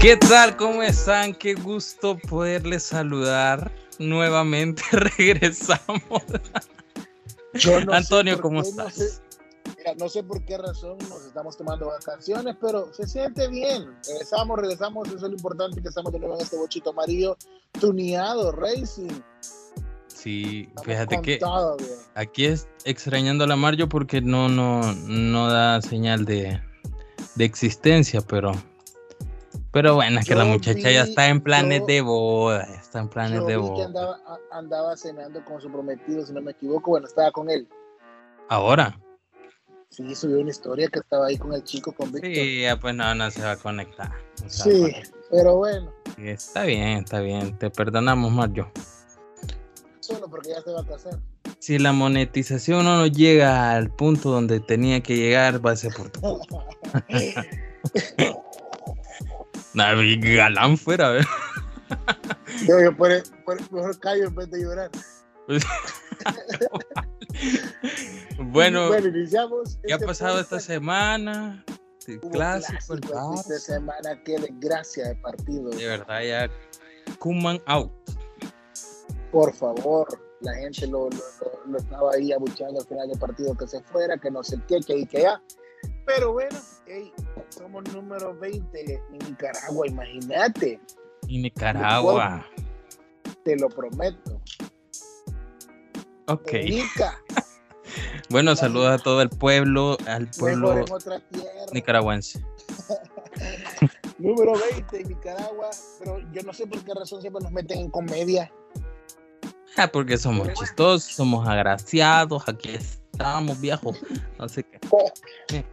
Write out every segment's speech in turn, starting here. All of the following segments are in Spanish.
¿Qué tal? ¿Cómo están? Qué gusto poderles saludar. Nuevamente regresamos. Antonio, ¿cómo estás? No sé, mira, no sé por qué razón nos estamos tomando vacaciones, pero se siente bien. Regresamos, regresamos. Eso es lo importante que estamos de nuevo en este bochito amarillo, tuneado, racing. Sí, fíjate que aquí es extrañando a la Mario porque no, no, no da señal de, de existencia, pero pero bueno, es que la muchacha ya está en planes de boda, está en planes de boda. andaba, andaba cenando con su prometido, si no me equivoco, bueno, estaba con él. ¿Ahora? Sí, subió una historia que estaba ahí con el chico, con Víctor. Sí, ya pues no, no se va a conectar. sí, pero bueno. está bien, está bien, te perdonamos, Mario. Solo porque ya se va a casar. Si la monetización no llega al punto donde tenía que llegar, va a ser por tu galán fuera, ¿ver? Yo, yo por, por, mejor callo en vez de llorar. bueno, bueno, iniciamos. ¿Qué ha este pasado esta semana? Clásico, esta semana, qué desgracia de partido. De verdad, ya Kuman out. Por favor, la gente lo, lo, lo, estaba ahí abuchando al final del partido que se fuera, que no sé qué, que y que ya. Pero bueno, hey, somos número 20 en Nicaragua, imagínate. En Nicaragua. Te lo prometo. Ok. bueno, saludos a todo el pueblo, al pueblo nicaragüense. número 20 en Nicaragua, pero yo no sé por qué razón siempre nos meten en comedia. Ah, porque somos chistosos, somos agraciados, aquí estábamos viejos, así que...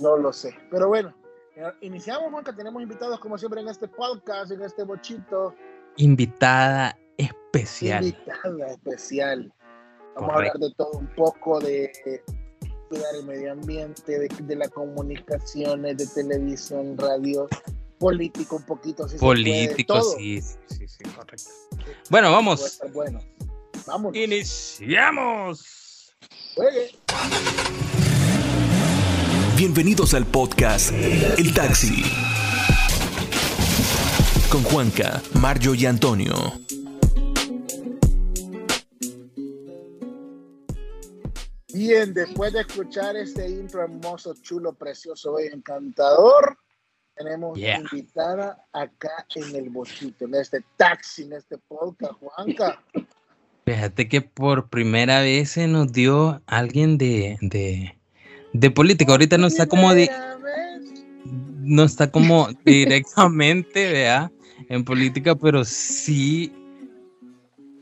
No lo sé. Pero bueno, eh, iniciamos, Juanca. Tenemos invitados, como siempre, en este podcast, en este bochito. Invitada especial. Invitada especial. Vamos a hablar de todo un poco, de cuidar el medio ambiente, de, de las comunicaciones, de televisión, radio, político un poquito. político, sí, sí, sí, correcto. Bueno, vamos. Bueno, vamos. Iniciamos. Juegue. Bienvenidos al podcast El Taxi. Con Juanca, Mario y Antonio. Bien, después de escuchar este intro hermoso, chulo, precioso y encantador, tenemos invitada acá en el bochito, en este taxi, en este podcast, Juanca. Fíjate que por primera vez se nos dio alguien de, de, de política. Ahorita no está como no está como directamente, vea, en política, pero sí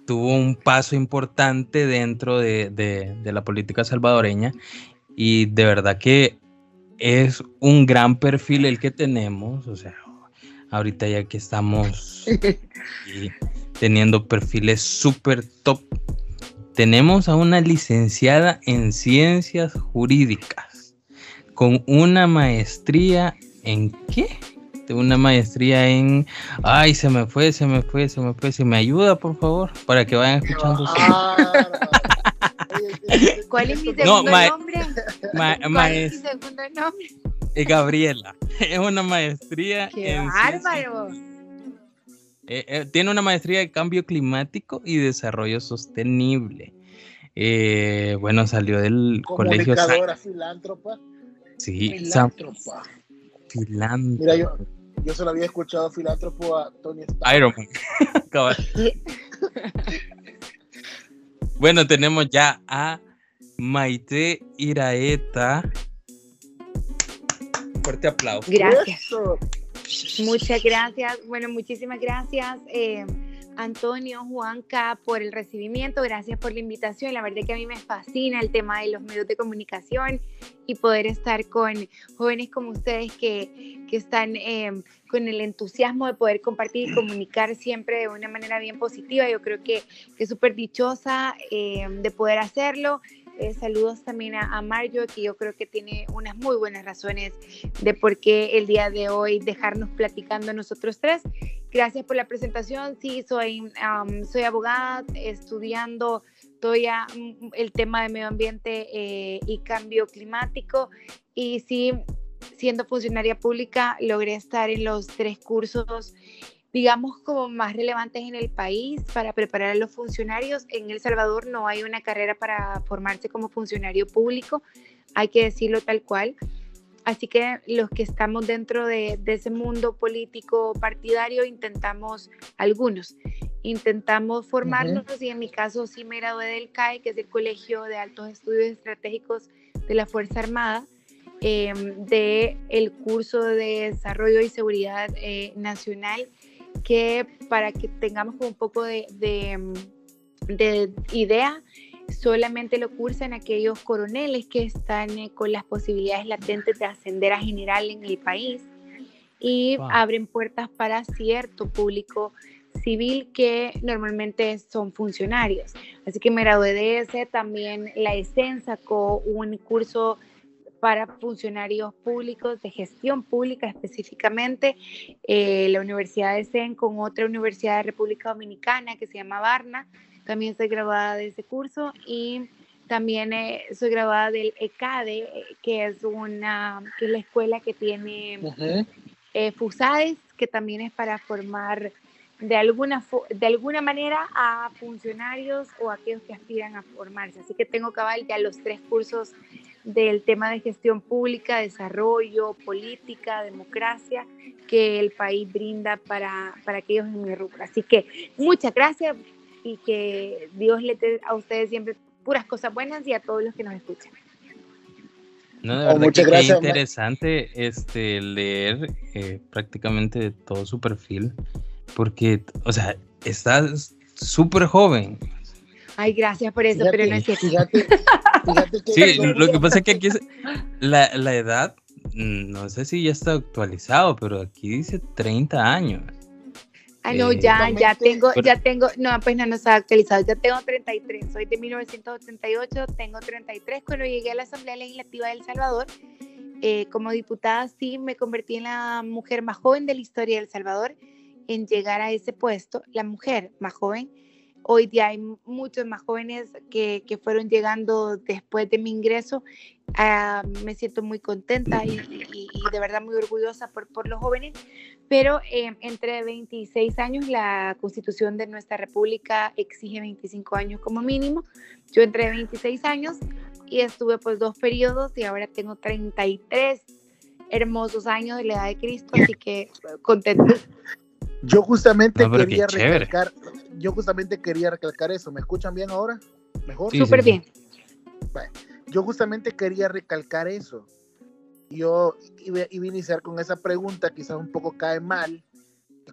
tuvo un paso importante dentro de, la política salvadoreña y de verdad que es un gran perfil el que tenemos, o sea, ahorita ya que estamos teniendo perfiles súper top tenemos a una licenciada en ciencias jurídicas con una maestría en qué? De una maestría en ay, se me fue, se me fue, se me fue, se me ayuda, por favor, para que vayan escuchando. ¿Cuál es mi segundo nombre? ¿Cuál es mi segundo nombre? Gabriela. Es una maestría ¡Qué bárbaro! Eh, eh, tiene una maestría de cambio climático y desarrollo sostenible. Eh, bueno, salió del colegio. Comunicadora, filántropa. Sí, filántropa. Filántropa. Mira, yo, yo solo había escuchado filántropo a Tony Stark. Iron Man. bueno, tenemos ya a Maite Iraeta. Fuerte aplauso. Gracias. Muchas gracias. Bueno, muchísimas gracias. Eh, Antonio, Juanca, por el recibimiento, gracias por la invitación. La verdad que a mí me fascina el tema de los medios de comunicación y poder estar con jóvenes como ustedes que, que están eh, con el entusiasmo de poder compartir y comunicar siempre de una manera bien positiva. Yo creo que, que súper dichosa eh, de poder hacerlo eh, saludos también a, Mario, que yo creo que tiene unas muy buenas razones de por qué el día de hoy dejarnos platicando nosotros tres. Gracias por la presentación. Sí, soy, soy abogada, estudiando todavía mm, el tema de medio ambiente eh, y cambio climático. Y sí, siendo funcionaria pública, logré estar en los tres cursos, digamos, como más relevantes en el país para preparar a los funcionarios. En El Salvador no hay una carrera para formarse como funcionario público, hay que decirlo tal cual. Así que los que estamos dentro de, ese mundo político partidario intentamos, algunos, intentamos formarnos y en mi caso sí me gradué del CAE, que es el Colegio de Altos Estudios Estratégicos de la Fuerza Armada, eh, de el curso de Desarrollo y Seguridad eh, Nacional, que para que tengamos un poco de, de idea, solamente lo cursan aquellos coroneles que están eh, con las posibilidades latentes de ascender a general en el país y abren puertas para cierto público civil que normalmente son funcionarios. Así que me gradué de ese, también la ESEN sacó un curso para funcionarios públicos de gestión pública específicamente, eh, la Universidad de ESEN con otra universidad de República Dominicana que se llama Varna, también soy graduada de ese curso y también eh, soy graduada del ECADE, eh, que es una que es la escuela que tiene eh, FUSADES, que también es para formar de alguna, de alguna manera a funcionarios o a aquellos que aspiran a formarse. Así que tengo cabal ya los tres cursos del tema de gestión pública, desarrollo, política, democracia que el país brinda para, para aquellos en mi rubro. Así que muchas gracias y que Dios le dé a ustedes siempre puras cosas buenas y a todos los que nos escuchan. No, de oh, verdad que gracias, interesante este, leer eh, prácticamente todo su perfil, porque, o sea, estás súper joven. Ay, gracias por eso, pero no es cierto. Fíjate, fíjate que sí, lo que pasa es que aquí es, la, la edad, mm, no sé si ya está actualizado, pero aquí dice 30 años. Ah, no, ya, ya tengo, ya tengo, no, pues no, no está actualizado, ya tengo 33, soy de 1988, tengo 33, cuando llegué a la Asamblea Legislativa de El Salvador, eh, como diputada sí me convertí en la mujer más joven de la historia de El Salvador en llegar a ese puesto, la mujer más joven. Hoy día hay muchos más jóvenes que, que fueron llegando después de mi ingreso. Ah, me siento muy contenta y, de verdad muy orgullosa por, por los jóvenes, pero eh, entre 26 años la constitución de nuestra república exige 25 años como mínimo. Yo entré 26 años y estuve pues dos periodos y ahora tengo 33 hermosos años de la edad de Cristo, así que contento. Yo justamente quería recalcar, yo justamente quería recalcar eso. ¿Me escuchan bien ahora? ¿Mejor? Súper bien. Yo justamente quería recalcar eso yo iba, a iniciar con esa pregunta, quizás un poco cae mal,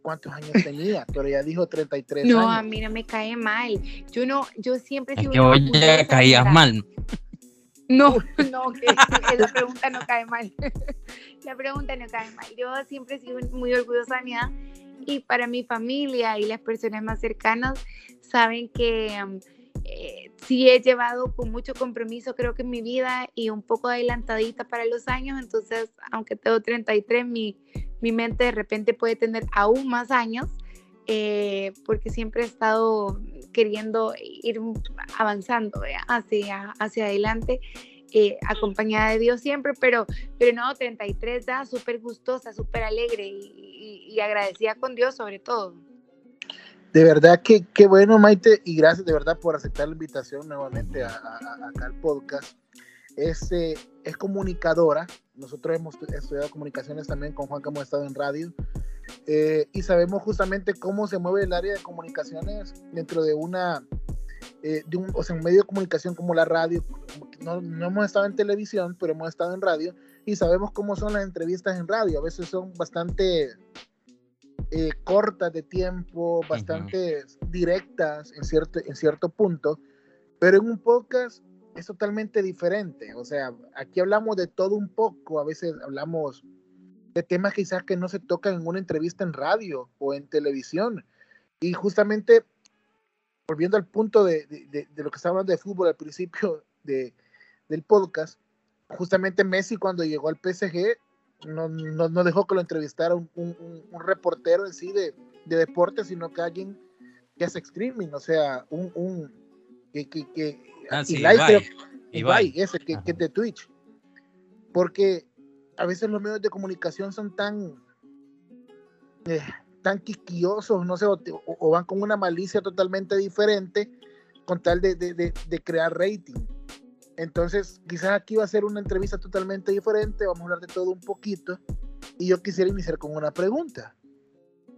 cuántos años tenía, pero ya dijo 33 no, años. No, a mí no me cae mal. Yo no, yo siempre es que hoy ya caías mal. No, no, que esa pregunta no cae mal. La pregunta no cae mal. Yo siempre he sido muy orgullosa de mi edad y para mi familia y las personas más cercanas saben que um, he llevado con mucho compromiso, creo que en mi vida y un poco adelantadita para los años, entonces, aunque tengo 33, mi, mi mente de repente puede tener aún más años, eh, porque siempre he estado queriendo ir avanzando hacia, hacia adelante. Eh, acompañada de Dios siempre, pero, pero no, 33 da súper gustosa, súper alegre y, agradecida con Dios sobre todo. De verdad que qué bueno, Maite, y gracias de verdad por aceptar la invitación nuevamente a, acá al podcast. Es, eh, es comunicadora, nosotros hemos estudiado comunicaciones también con Juan, que hemos estado en radio, eh, y sabemos justamente cómo se mueve el área de comunicaciones dentro de una, eh, un, o sea, un medio de comunicación como la radio. No, no hemos estado en televisión, pero hemos estado en radio, y sabemos cómo son las entrevistas en radio. A veces son bastante eh, cortas de tiempo, bastante directas en cierto, en cierto punto, pero en un podcast es totalmente diferente. O sea, aquí hablamos de todo un poco, a veces hablamos de temas quizás que no se tocan en una entrevista en radio o en televisión. Y justamente, volviendo al punto de, de, de lo que estábamos de fútbol al principio de, del podcast, justamente Messi cuando llegó al PSG no, no, no, dejó que lo entrevistara un, un, un reportero en sí de, de, deporte, sino que alguien que hace streaming, o sea, un, un que, que, que ah, sí, Ibai, Ibai, ese que, que, de Twitch. Porque a veces los medios de comunicación son tan, eh, tan quisquillosos, no sé, o, van con una malicia totalmente diferente con tal de, de, de, crear rating. Entonces, quizás aquí va a ser una entrevista totalmente diferente, vamos a hablar de todo un poquito, y yo quisiera iniciar con una pregunta.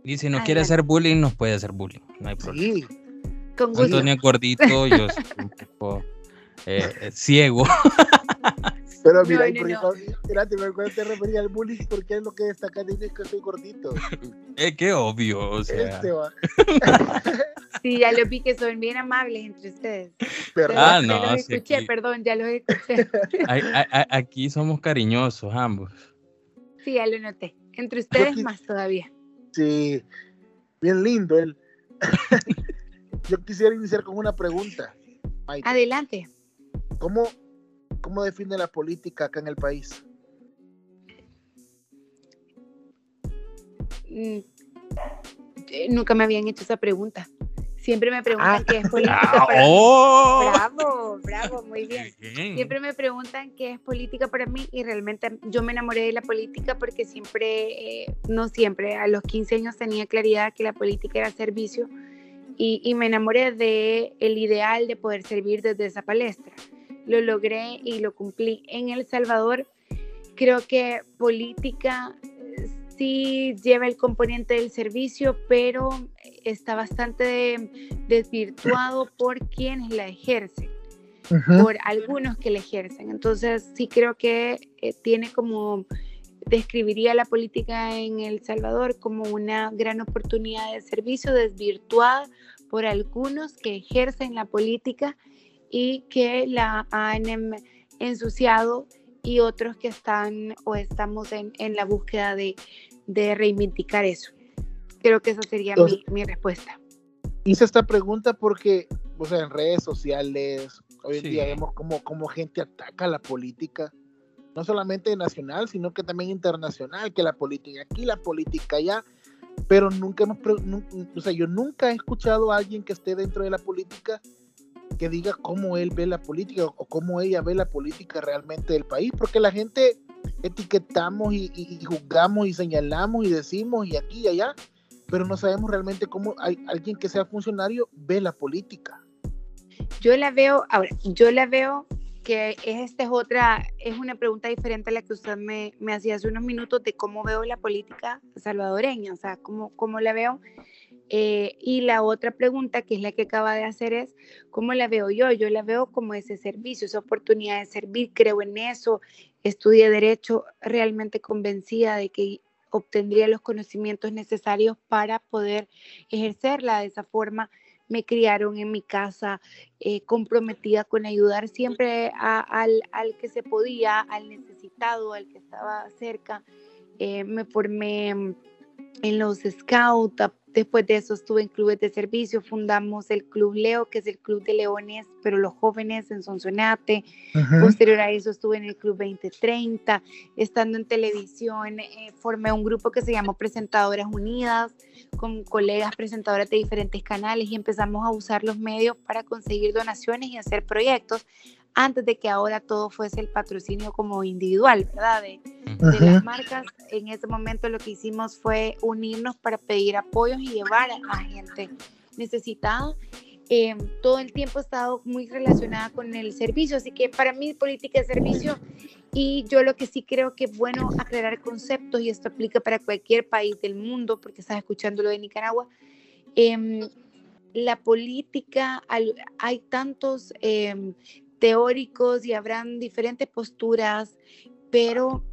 Y si no quiere hacer bullying, nos puede hacer bullying, no hay problema. Sí. Con Antonio Gordito, yo soy un poco eh, eh, ciego. Pero mira, no, no, espérate, me te refería al bullying porque es lo que destaca dice que soy gordito. Es que obvio, o sea. Este va. Sí, ya lo vi que son bien amables entre ustedes. Perdón. Ah, no, ya los escuché, perdón, ya los escuché. Aquí somos cariñosos ambos. Sí, ya lo noté. Entre ustedes más todavía. Sí, bien lindo él. Yo quisiera iniciar con una pregunta. Adelante. ¿Cómo, ¿Cómo define la política acá en el país? Mm, eh, nunca me habían hecho esa pregunta. Siempre me preguntan ah. qué es política. Ah, para oh. Bravo, bravo, muy bien. Siempre me preguntan qué es política para mí y realmente yo me enamoré de la política porque siempre, eh, no siempre, a los 15 años tenía claridad que la política era servicio y, me enamoré de el ideal de poder servir desde esa palestra. Lo logré y lo cumplí. En El Salvador creo que política eh, sí lleva el componente del servicio, pero está bastante desvirtuado por quienes la ejercen, por algunos que la ejercen. Entonces sí creo que eh, tiene como describiría la política en El Salvador como una gran oportunidad de servicio desvirtuada por algunos que ejercen la política y que la han em, ensuciado y otros que están o estamos en, la búsqueda de, reivindicar eso. Creo que esa sería mi, respuesta. Hice esta pregunta porque, o sea, en redes sociales, hoy en día vemos como, como gente ataca la política no solamente nacional, sino que también internacional, que la política aquí, la política allá, pero nunca hemos, o sea, yo nunca he escuchado a alguien que esté dentro de la política que diga cómo él ve la política o cómo ella ve la política realmente del país, porque la gente etiquetamos y, juzgamos y señalamos y decimos y aquí y allá, pero no sabemos realmente cómo hay, alguien que sea funcionario ve la política. Yo la veo, ahora, yo la veo que esta es otra, es una pregunta diferente a la que usted me, me hacía hace unos minutos de cómo veo la política salvadoreña, o sea, cómo, cómo la veo. Eh, y la otra pregunta, que es la que acaba de hacer, es cómo la veo yo. Yo la veo como ese servicio, esa oportunidad de servir, creo en eso, estudié derecho realmente convencida de que obtendría los conocimientos necesarios para poder ejercerla de esa forma me criaron en mi casa eh, comprometida con ayudar siempre al, que se podía, al necesitado, al que estaba cerca. Eh, me formé en los scouts, Después de eso estuve en clubes de servicio, fundamos el Club Leo, que es el club de leones, pero los jóvenes en Sonsonate. Posterior a eso estuve en el Club 2030, estando en televisión, eh, formé un grupo que se llamó Presentadoras Unidas, con colegas presentadoras de diferentes canales y empezamos a usar los medios para conseguir donaciones y hacer proyectos antes de que ahora todo fuese el patrocinio como individual, ¿verdad? De, las marcas. En ese momento lo que hicimos fue unirnos para pedir apoyos y llevar a gente necesitada. Em, todo el tiempo he estado muy relacionada con el servicio, así que para mí política de servicio y yo lo que sí creo que es bueno aclarar conceptos y esto aplica para cualquier país del mundo, porque estás escuchando lo de Nicaragua. Em, la política, hay tantos eh, teóricos y habrán diferentes posturas, pero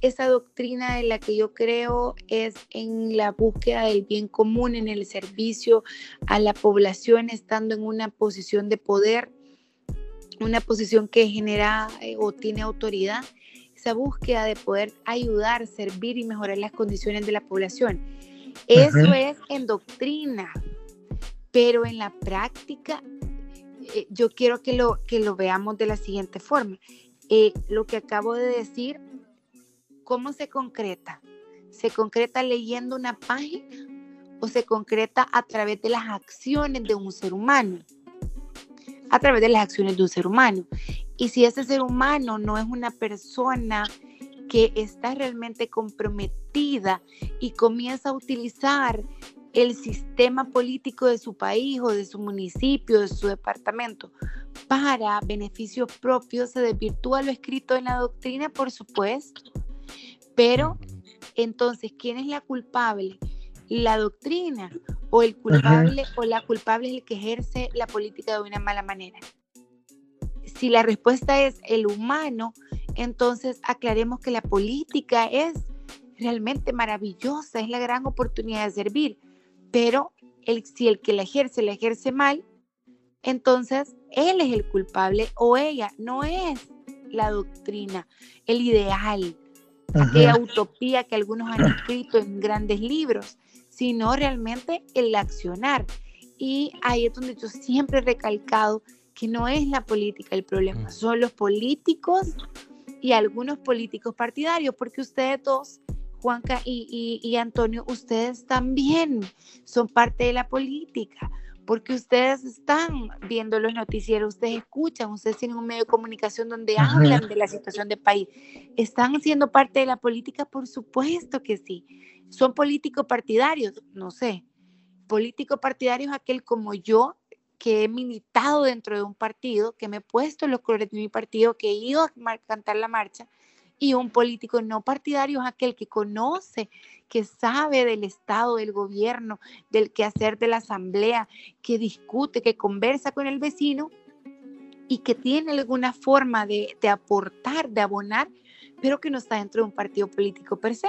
esa doctrina en la que yo creo es en la búsqueda del bien común, en el servicio a la población, estando en una posición de poder, una posición que genera eh, o tiene autoridad, esa búsqueda de poder ayudar, servir y mejorar las condiciones de la población. Eso es en doctrina, pero en la práctica eh, yo quiero que lo, que lo veamos de la siguiente forma. Eh, lo que acabo de decir, ¿cómo se concreta? ¿Se concreta leyendo una página o se concreta a través de las acciones de un ser humano? A través de las acciones de un ser humano. Y si ese ser humano no es una persona que está realmente comprometida y comienza a utilizar el sistema político de su país o de su municipio, de su departamento, para beneficios propios, se desvirtúa lo escrito en la doctrina, por supuesto. Pero entonces, ¿quién es la culpable? ¿La doctrina o el culpable o la culpable es el que ejerce la política de una mala manera? Si la respuesta es el humano, entonces aclaremos que la política es realmente maravillosa, es la gran oportunidad de servir, pero el, si el que la ejerce la ejerce mal, entonces él es el culpable o ella, no es la doctrina, el ideal, aquella utopía que algunos han escrito en grandes libros, sino realmente el accionar. Y ahí es donde yo siempre he recalcado que no es la política el problema, son los políticos y algunos políticos partidarios, porque ustedes dos Juanca y, Antonio, ustedes también son parte de la política, porque ustedes están viendo los noticieros, ustedes escuchan, ustedes tienen un medio de comunicación donde hablan de la situación del país. ¿Están siendo parte de la política? Por supuesto que sí. ¿Son políticos partidarios? No sé. Político partidario es aquel como yo, que he militado dentro de un partido, que me he puesto los colores de mi partido, que he ido a cantar la marcha, y un político no partidario es aquel que conoce, que sabe del Estado, del gobierno, del quehacer de la asamblea, que discute, que conversa con el vecino y que tiene alguna forma de, aportar, de abonar, pero que no está dentro de un partido político per se.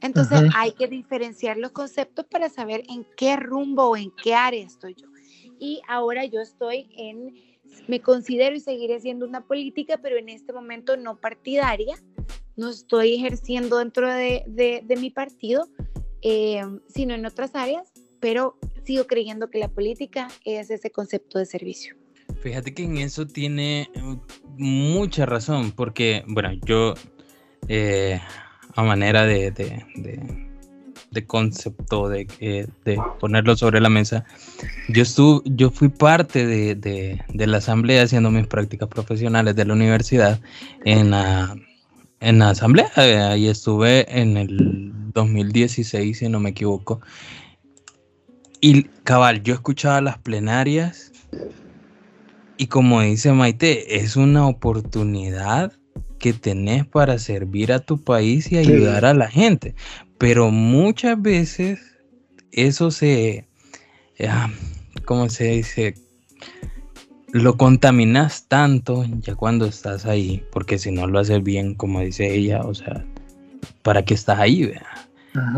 Entonces hay que diferenciar los conceptos para saber en qué rumbo o en qué área estoy yo. Y ahora yo estoy en me considero y seguiré siendo una política, pero en este momento no partidaria. No estoy ejerciendo dentro de, de, mi partido, eh, sino en otras áreas, pero sigo creyendo que la política es ese concepto de servicio. Fíjate que en eso tiene uh, mucha razón, porque, bueno, yo, eh, a manera de, de de concepto, de, eh, de, ponerlo sobre la mesa. Yo, estuve, yo fui parte de, de, la asamblea haciendo mis prácticas profesionales de la universidad en la, en la asamblea. Ahí estuve en el 2016, si no me equivoco. Y cabal, yo escuchaba las plenarias y como dice Maite, es una oportunidad que tenés para servir a tu país y ayudar a la gente. Pero muchas veces eso se, ah, ¿cómo se dice? Lo contaminas tanto ya cuando estás ahí, porque si no lo haces bien, como dice ella, o sea, ¿para qué estás ahí?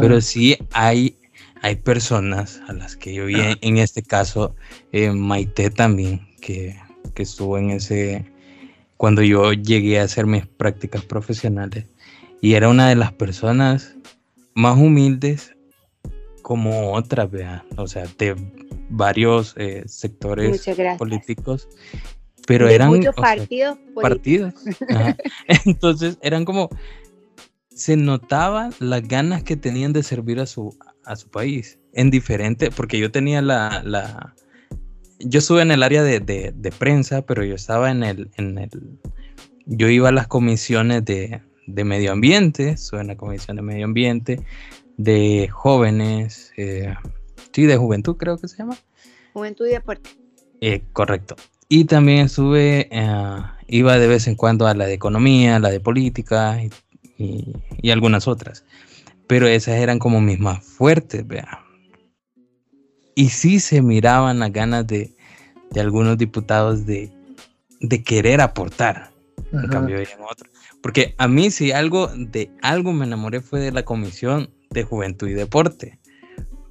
Pero sí hay, hay personas a las que yo vi, en este caso, eh, Maite también, que, que estuvo en ese, cuando yo llegué a hacer mis prácticas profesionales, y era una de las personas más humildes como otras, vean, o sea, de varios eh, sectores políticos, pero eran muchos partidos. partidos. Entonces eran como se notaban las ganas que tenían de servir a su a su país en diferente, porque yo tenía la, la yo estuve en el área de, de, de, prensa, pero yo estaba en el, en el, yo iba a las comisiones de, de medio ambiente, estuve en la comisión de medio ambiente, de jóvenes, eh, sí, de juventud creo que se llama. Juventud y deporte. Eh, correcto. Y también estuve, eh, iba de vez en cuando a la de economía, a la de política y, y, algunas otras. Pero esas eran como mis más fuertes, vea. Y sí se miraban las ganas de, de algunos diputados de, de querer aportar. En cambio, en otros porque a mí si algo de algo me enamoré fue de la comisión de juventud y deporte.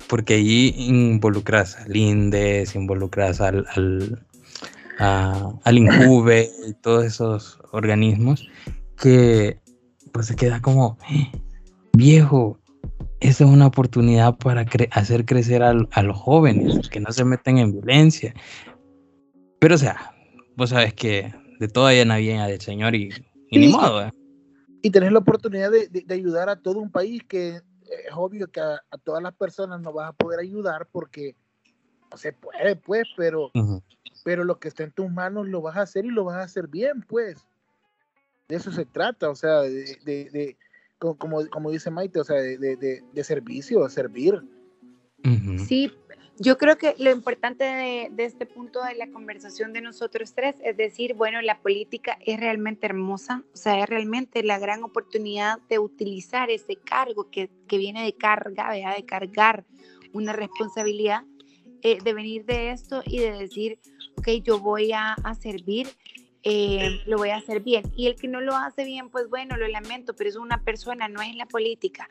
Porque allí involucras al INDES, involucras al, al, al INJUVE y todos esos organismos que pues se queda como, viejo, esa es una oportunidad para hacer crecer a, los jóvenes, que no se meten en violencia. Pero o sea, vos sabes que de toda llena viene del Señor y y, ni modo. ¿eh? Y tener la oportunidad de, de, ayudar a todo un país que es obvio que a, todas las personas no vas a poder ayudar porque no se puede, pues, pero, pero lo que está en tus manos lo vas a hacer y lo vas a hacer bien, pues. de eso se trata, o sea, de, de, como, como dice Maite, o sea, de, de servicio, servir. Sí, yo creo que lo importante de, este punto de la conversación de nosotros tres es decir, bueno, la política es realmente hermosa, o sea, es realmente la gran oportunidad de utilizar ese cargo que, que viene de carga, de cargar una responsabilidad, eh, de venir de esto y de decir, ok, yo voy a, a servir eh, lo voy a hacer bien. Y el que no lo hace bien, pues bueno, lo lamento, pero es una persona, no es la política.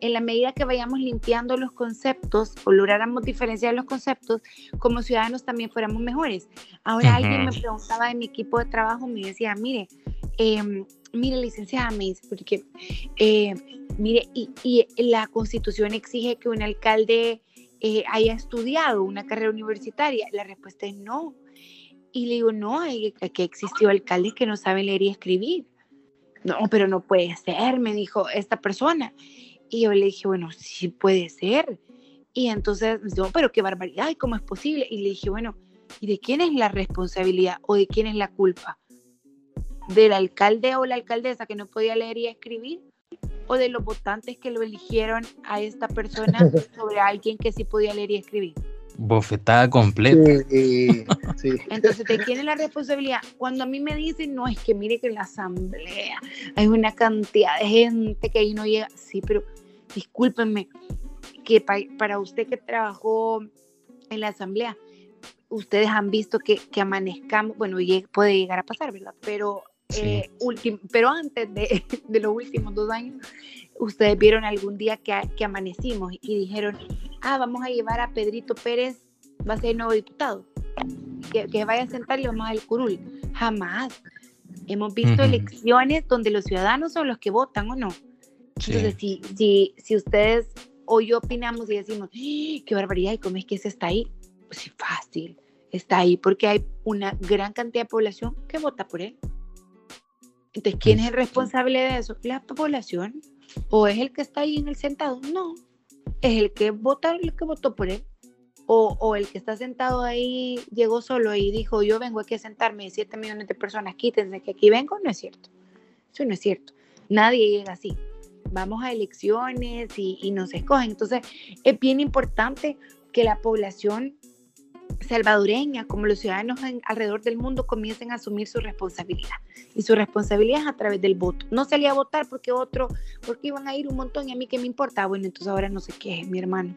En la medida que vayamos limpiando los conceptos o lográramos diferenciar los conceptos, como ciudadanos también fuéramos mejores. Ahora alguien me preguntaba de mi equipo de trabajo, me decía, mire, eh, mire, licenciada, me dice, porque, eh, mire, y, y, la constitución exige que un alcalde eh, haya estudiado una carrera universitaria. La respuesta es no. Y le digo, no, hay, que existió alcaldes que no saben leer y escribir. No, pero no puede ser, me dijo esta persona. Y yo le dije, bueno, sí puede ser. Y entonces, no, pero qué barbaridad, ¿y cómo es posible? Y le dije, bueno, ¿y de quién es la responsabilidad o de quién es la culpa? ¿Del alcalde o la alcaldesa que no podía leer y escribir? ¿O de los votantes que lo eligieron a esta persona sobre alguien que sí podía leer y escribir? Bofetada completa. Entonces, ¿de quién es la responsabilidad? Cuando a mí me dicen, no, es que mire que en la asamblea hay una cantidad de gente que ahí no llega. Sí, pero discúlpenme, que para usted que trabajó en la asamblea, ustedes han visto que, que amanezcamos, bueno, puede llegar a pasar, ¿verdad? Pero, eh, pero antes de, de los últimos dos años, ustedes vieron algún día que, que, amanecimos y dijeron, ah, vamos a llevar a Pedrito Pérez, va a ser nuevo diputado, que, que vaya a sentar y vamos al curul. Jamás. Hemos visto elecciones donde los ciudadanos son los que votan o no. Entonces, si, si, si ustedes o yo opinamos y decimos, ¡Ah, qué barbaridad, ¿y cómo es que ese está ahí? Pues sí, fácil, está ahí porque hay una gran cantidad de población que vota por él. Entonces, ¿quién es el responsable de eso? La población. ¿O es el que está ahí en el sentado? No, es el que vota, el que votó por él. O, o, el que está sentado ahí llegó solo y dijo, yo vengo aquí a sentarme, 7 millones de personas, quítense que aquí vengo, no es cierto. Eso no es cierto. Nadie llega así. Vamos a elecciones y, y nos escogen. Entonces, es bien importante que la población salvadoreña, como los ciudadanos alrededor del mundo, comiencen a asumir su responsabilidad. Y su responsabilidad es a través del voto. No salía a votar porque otro, porque iban a ir un montón y a mí qué me importa. Bueno, entonces ahora no sé qué, mi hermano.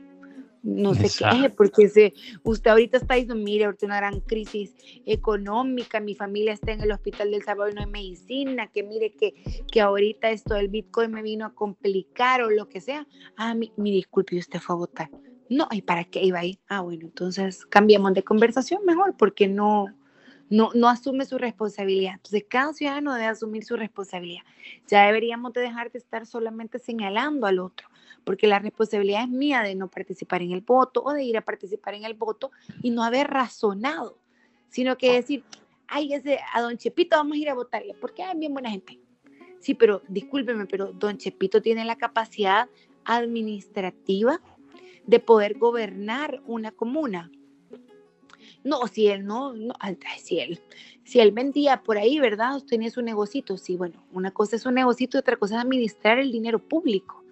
No sé qué, porque se, usted ahorita está diciendo, mire, ahorita una gran crisis económica, mi familia está en el hospital del Salvador y no hay medicina, que mire que, que ahorita esto del Bitcoin me vino a complicar o lo que sea. Ah, mi, mi disculpe, usted fue a votar no, ¿y para qué iba ahí? Ah, bueno, entonces cambiamos de conversación mejor porque no, no, no asume su responsabilidad. Entonces, cada ciudadano debe asumir su responsabilidad. Ya deberíamos de dejar de estar solamente señalando al otro, porque la responsabilidad es mía de no participar en el voto o de ir a participar en el voto y no haber razonado, sino que decir, ay, ese, a don Chepito vamos a ir a votarle, porque es bien buena gente. Sí, pero discúlpeme, pero don Chepito tiene la capacidad administrativa de poder gobernar una comuna. No, si él no, no si él, si él vendía por ahí, ¿verdad? Tenía su negocito. Sí, bueno, una cosa es un negocito y otra cosa es administrar el dinero público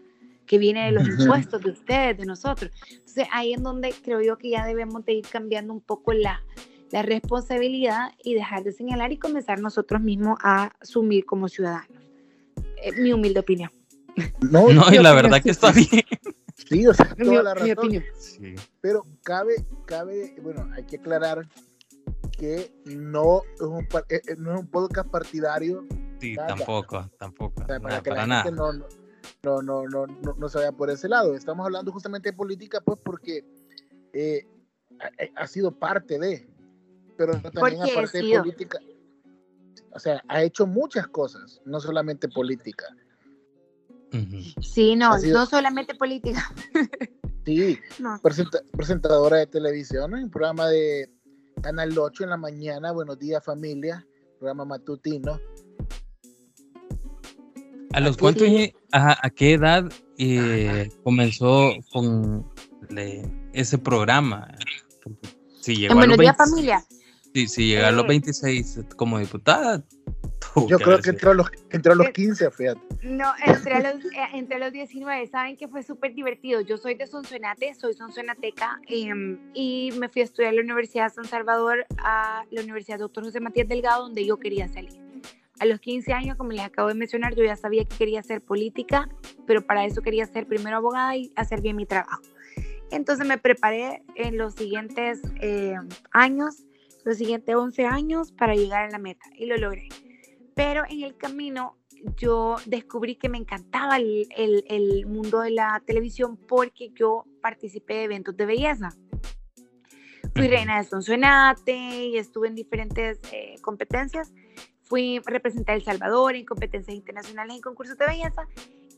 que viene de los impuestos de ustedes, de nosotros. Entonces, ahí es donde creo yo que ya debemos de ir cambiando un poco la, la responsabilidad y dejar de señalar y comenzar nosotros mismos a asumir como ciudadanos. Es mi humilde opinión. No, no y la verdad que está bien. Sí, o sea, toda la razón. Pero cabe, cabe, bueno, hay que aclarar que no es un, eh, eh, no es un podcast partidario. Sí, tampoco, tampoco. para que la gente no, no, no, no, no, se vaya por ese lado. Estamos hablando justamente de política, pues porque eh, ha, sido parte de, pero también aparte de política. O sea, ha hecho muchas cosas, no solamente política. Sí, no, no solamente política. Sí, presentadora de televisión, en un programa de Canal 8 en la mañana, Buenos días familia, programa matutino. ¿A los cuántos, a, qué edad eh, comenzó con ese programa? Si llegó en Buenos días familia. Sí, si llegó a los 26 como diputada, Yo creo que entró a los, entró a los 15, fíjate. No, entré a los, eh, entre los 19. Saben que fue súper divertido. Yo soy de Sonsonate, soy sonsonateca em, y me fui a estudiar a la Universidad de San Salvador, a la Universidad Doctor José Matías Delgado, donde yo quería salir. A los 15 años, como les acabo de mencionar, yo ya sabía que quería hacer política, pero para eso quería ser primero abogada y hacer bien mi trabajo. Entonces me preparé en los siguientes eh, años, los siguientes 11 años para llegar a la meta y lo logré. Pero en el camino yo descubrí que me encantaba el, el, mundo de la televisión porque yo participé de eventos de belleza. Fui reina de Sonsonate y estuve en diferentes eh, competencias. Fui representar El Salvador en competencias internacionales y concursos de belleza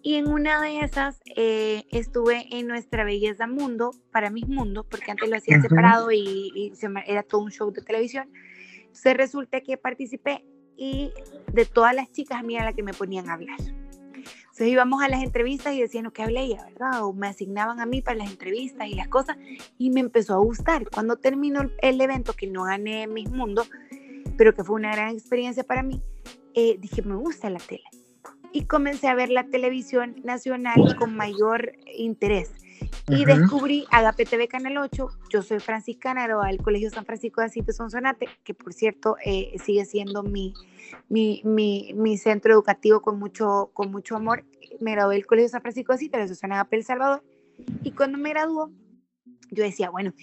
y en una de esas eh, estuve en Nuestra Belleza Mundo, para mis mundos, porque antes lo hacía separado y, era todo un show de televisión. Se resulta que participé y de todas las chicas a mí era la que me ponían a hablar. Entonces íbamos a las entrevistas y decían, ¿qué hablé ella, verdad? O me asignaban a mí para las entrevistas y las cosas y me empezó a gustar. Cuando terminó el evento, que no gané mis mundos, pero que fue una gran experiencia para mí, eh, dije, me gusta la tele y comencé a ver la televisión nacional con mayor interés. Y descubrí Agape TV Canal 8. Yo soy franciscana, del Colegio San Francisco de Asís de Sonsonate, que por cierto eh, sigue siendo mi, mi, mi, mi, centro educativo con mucho, con mucho amor. Me gradué del Colegio San Francisco de Asís, pero eso en Agape El Salvador. Y cuando me graduó, yo decía, bueno,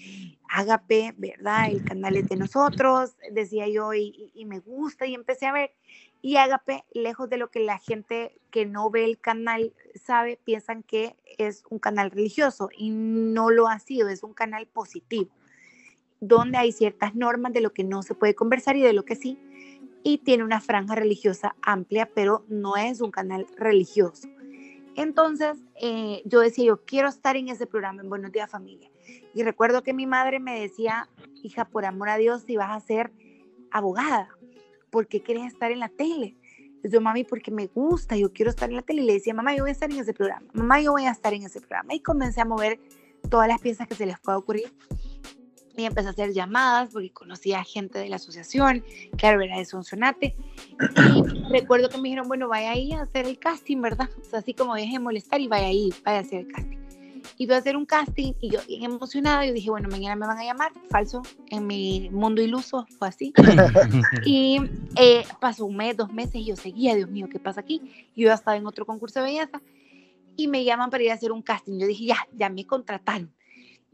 Agape, ¿verdad? El canal es de nosotros, decía yo, y, y me gusta, y empecé a ver. Y Agape, lejos de lo que la gente que no ve el canal sabe, piensan que es un canal religioso y no lo ha sido, es un canal positivo, donde hay ciertas normas de lo que no se puede conversar y de lo que sí, y tiene una franja religiosa amplia, pero no es un canal religioso. Entonces, eh, yo decía, yo quiero estar en ese programa, en Buenos Días Familia. Y recuerdo que mi madre me decía, hija, por amor a Dios, si vas a ser abogada, ¿por qué quieres estar en la tele? yo, mami, porque me gusta, yo quiero estar en la tele. Y le decía, mamá, yo voy a estar en ese programa, mamá, yo voy a estar en ese programa. Y comencé a mover todas las piezas que se les pueda ocurrir. Y empecé a hacer llamadas porque conocía gente de la asociación, claro, era de Sonsonate. Y recuerdo que me dijeron, bueno, vaya ahí a hacer el casting, ¿verdad? Así como deje de molestar y vaya ahí, vaya a hacer el casting iba a hacer un casting y yo bien emocionada, yo dije, bueno, mañana me van a llamar, falso, en mi mundo iluso fue así. y eh, pasó un mes, dos meses y yo seguía, Dios mío, ¿qué pasa aquí? Yo ya estaba en otro concurso de belleza y me llaman para ir a hacer un casting. Yo dije, ya, ya me contrataron.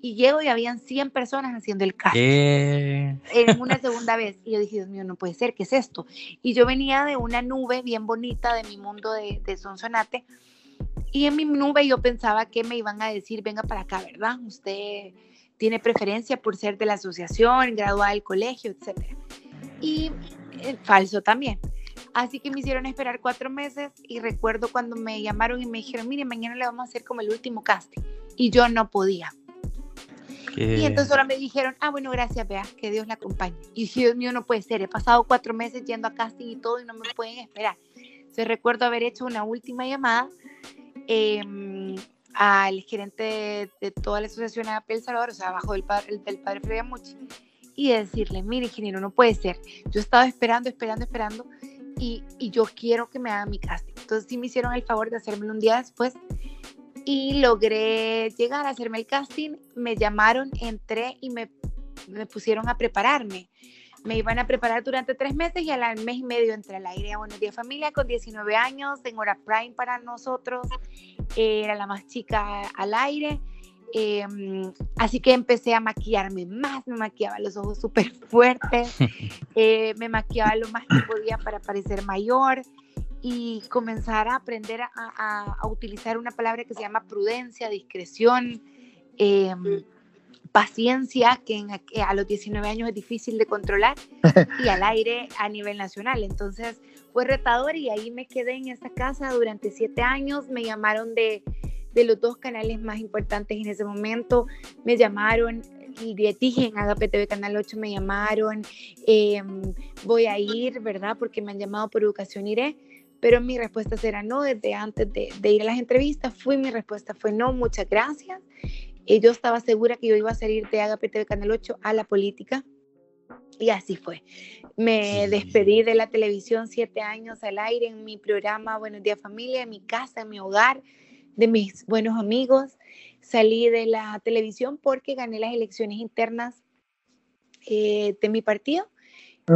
Y llego y habían 100 personas haciendo el casting. En una segunda vez. Y yo dije, Dios mío, no puede ser, ¿qué es esto? Y yo venía de una nube bien bonita de mi mundo de, de Sonsonate y en mi nube yo pensaba que me iban a decir, venga para acá, ¿verdad? Usted tiene preferencia por ser de la asociación, graduada del colegio, etc. Y eh, falso también. Así que me hicieron esperar cuatro meses y recuerdo cuando me llamaron y me dijeron, mire, mañana le vamos a hacer como el último casting. Y yo no podía. Y entonces ahora me dijeron, ah, bueno, gracias, vea, que Dios la acompañe. Y dije, Dios mío, no puede ser, he pasado cuatro meses yendo a casting y todo y no me pueden esperar. Entonces recuerdo haber hecho una última llamada Em, al gerente de, toda la asociación de El Salvador, o sea, abajo del padre, del padre Freddy Amuchi, y decirle, mire, ingeniero, no puede ser. Yo estaba esperando, esperando, esperando, y, y, yo quiero que me haga mi casting. Entonces sí me hicieron el favor de hacérmelo un día después, y logré llegar a hacerme el casting. Me llamaron, entré y me, me pusieron a prepararme me iban a preparar durante tres meses y al mes y medio entré al aire a Buenos Días Familia con 19 años, en hora prime para nosotros, era la más chica al aire. Em, así que empecé a maquillarme más, me maquillaba los ojos súper fuertes, eh, me maquillaba lo más que podía para parecer mayor y comenzar a aprender a, a, utilizar una palabra que se llama prudencia, discreción. Eh, paciencia que a los 19 años es difícil de controlar y al aire a nivel nacional. Entonces fue retador y ahí me quedé en esa casa durante siete años. Me llamaron de, de los dos canales más importantes en ese momento. Me llamaron y dije en Agape TV Canal 8 me llamaron, em, voy a ir, ¿verdad? Porque me han llamado por educación, iré. Pero mi respuesta será no, desde antes de, de ir a las entrevistas, fui, mi respuesta fue no, muchas gracias yo estaba segura que yo iba a salir de Agape TV Canal 8 a la política. Y así fue. Me despedí de la televisión siete años al aire en mi programa Buenos Días Familia, en mi casa, en mi hogar, de mis buenos amigos. Salí de la televisión porque gané las elecciones internas eh, de mi partido.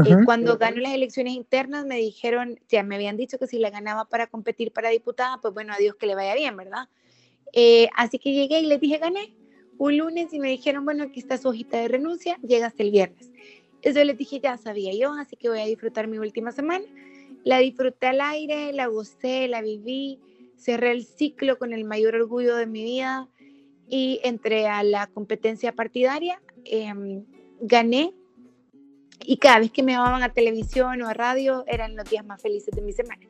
Eh, cuando gané las elecciones internas me dijeron, ya me habían dicho que si la ganaba para competir para diputada, pues bueno, a Dios que le vaya bien, ¿verdad? Eh, así que llegué y les dije, gané un lunes y me dijeron, bueno, aquí está su hojita de renuncia, llega hasta el viernes. Eso les dije, ya sabía yo, así que voy a disfrutar mi última semana. La disfruté al aire, la gocé, la viví, cerré el ciclo con el mayor orgullo de mi vida y entré a la competencia partidaria, em, gané y cada vez que me llamaban a televisión o a radio eran los días más felices de mi semana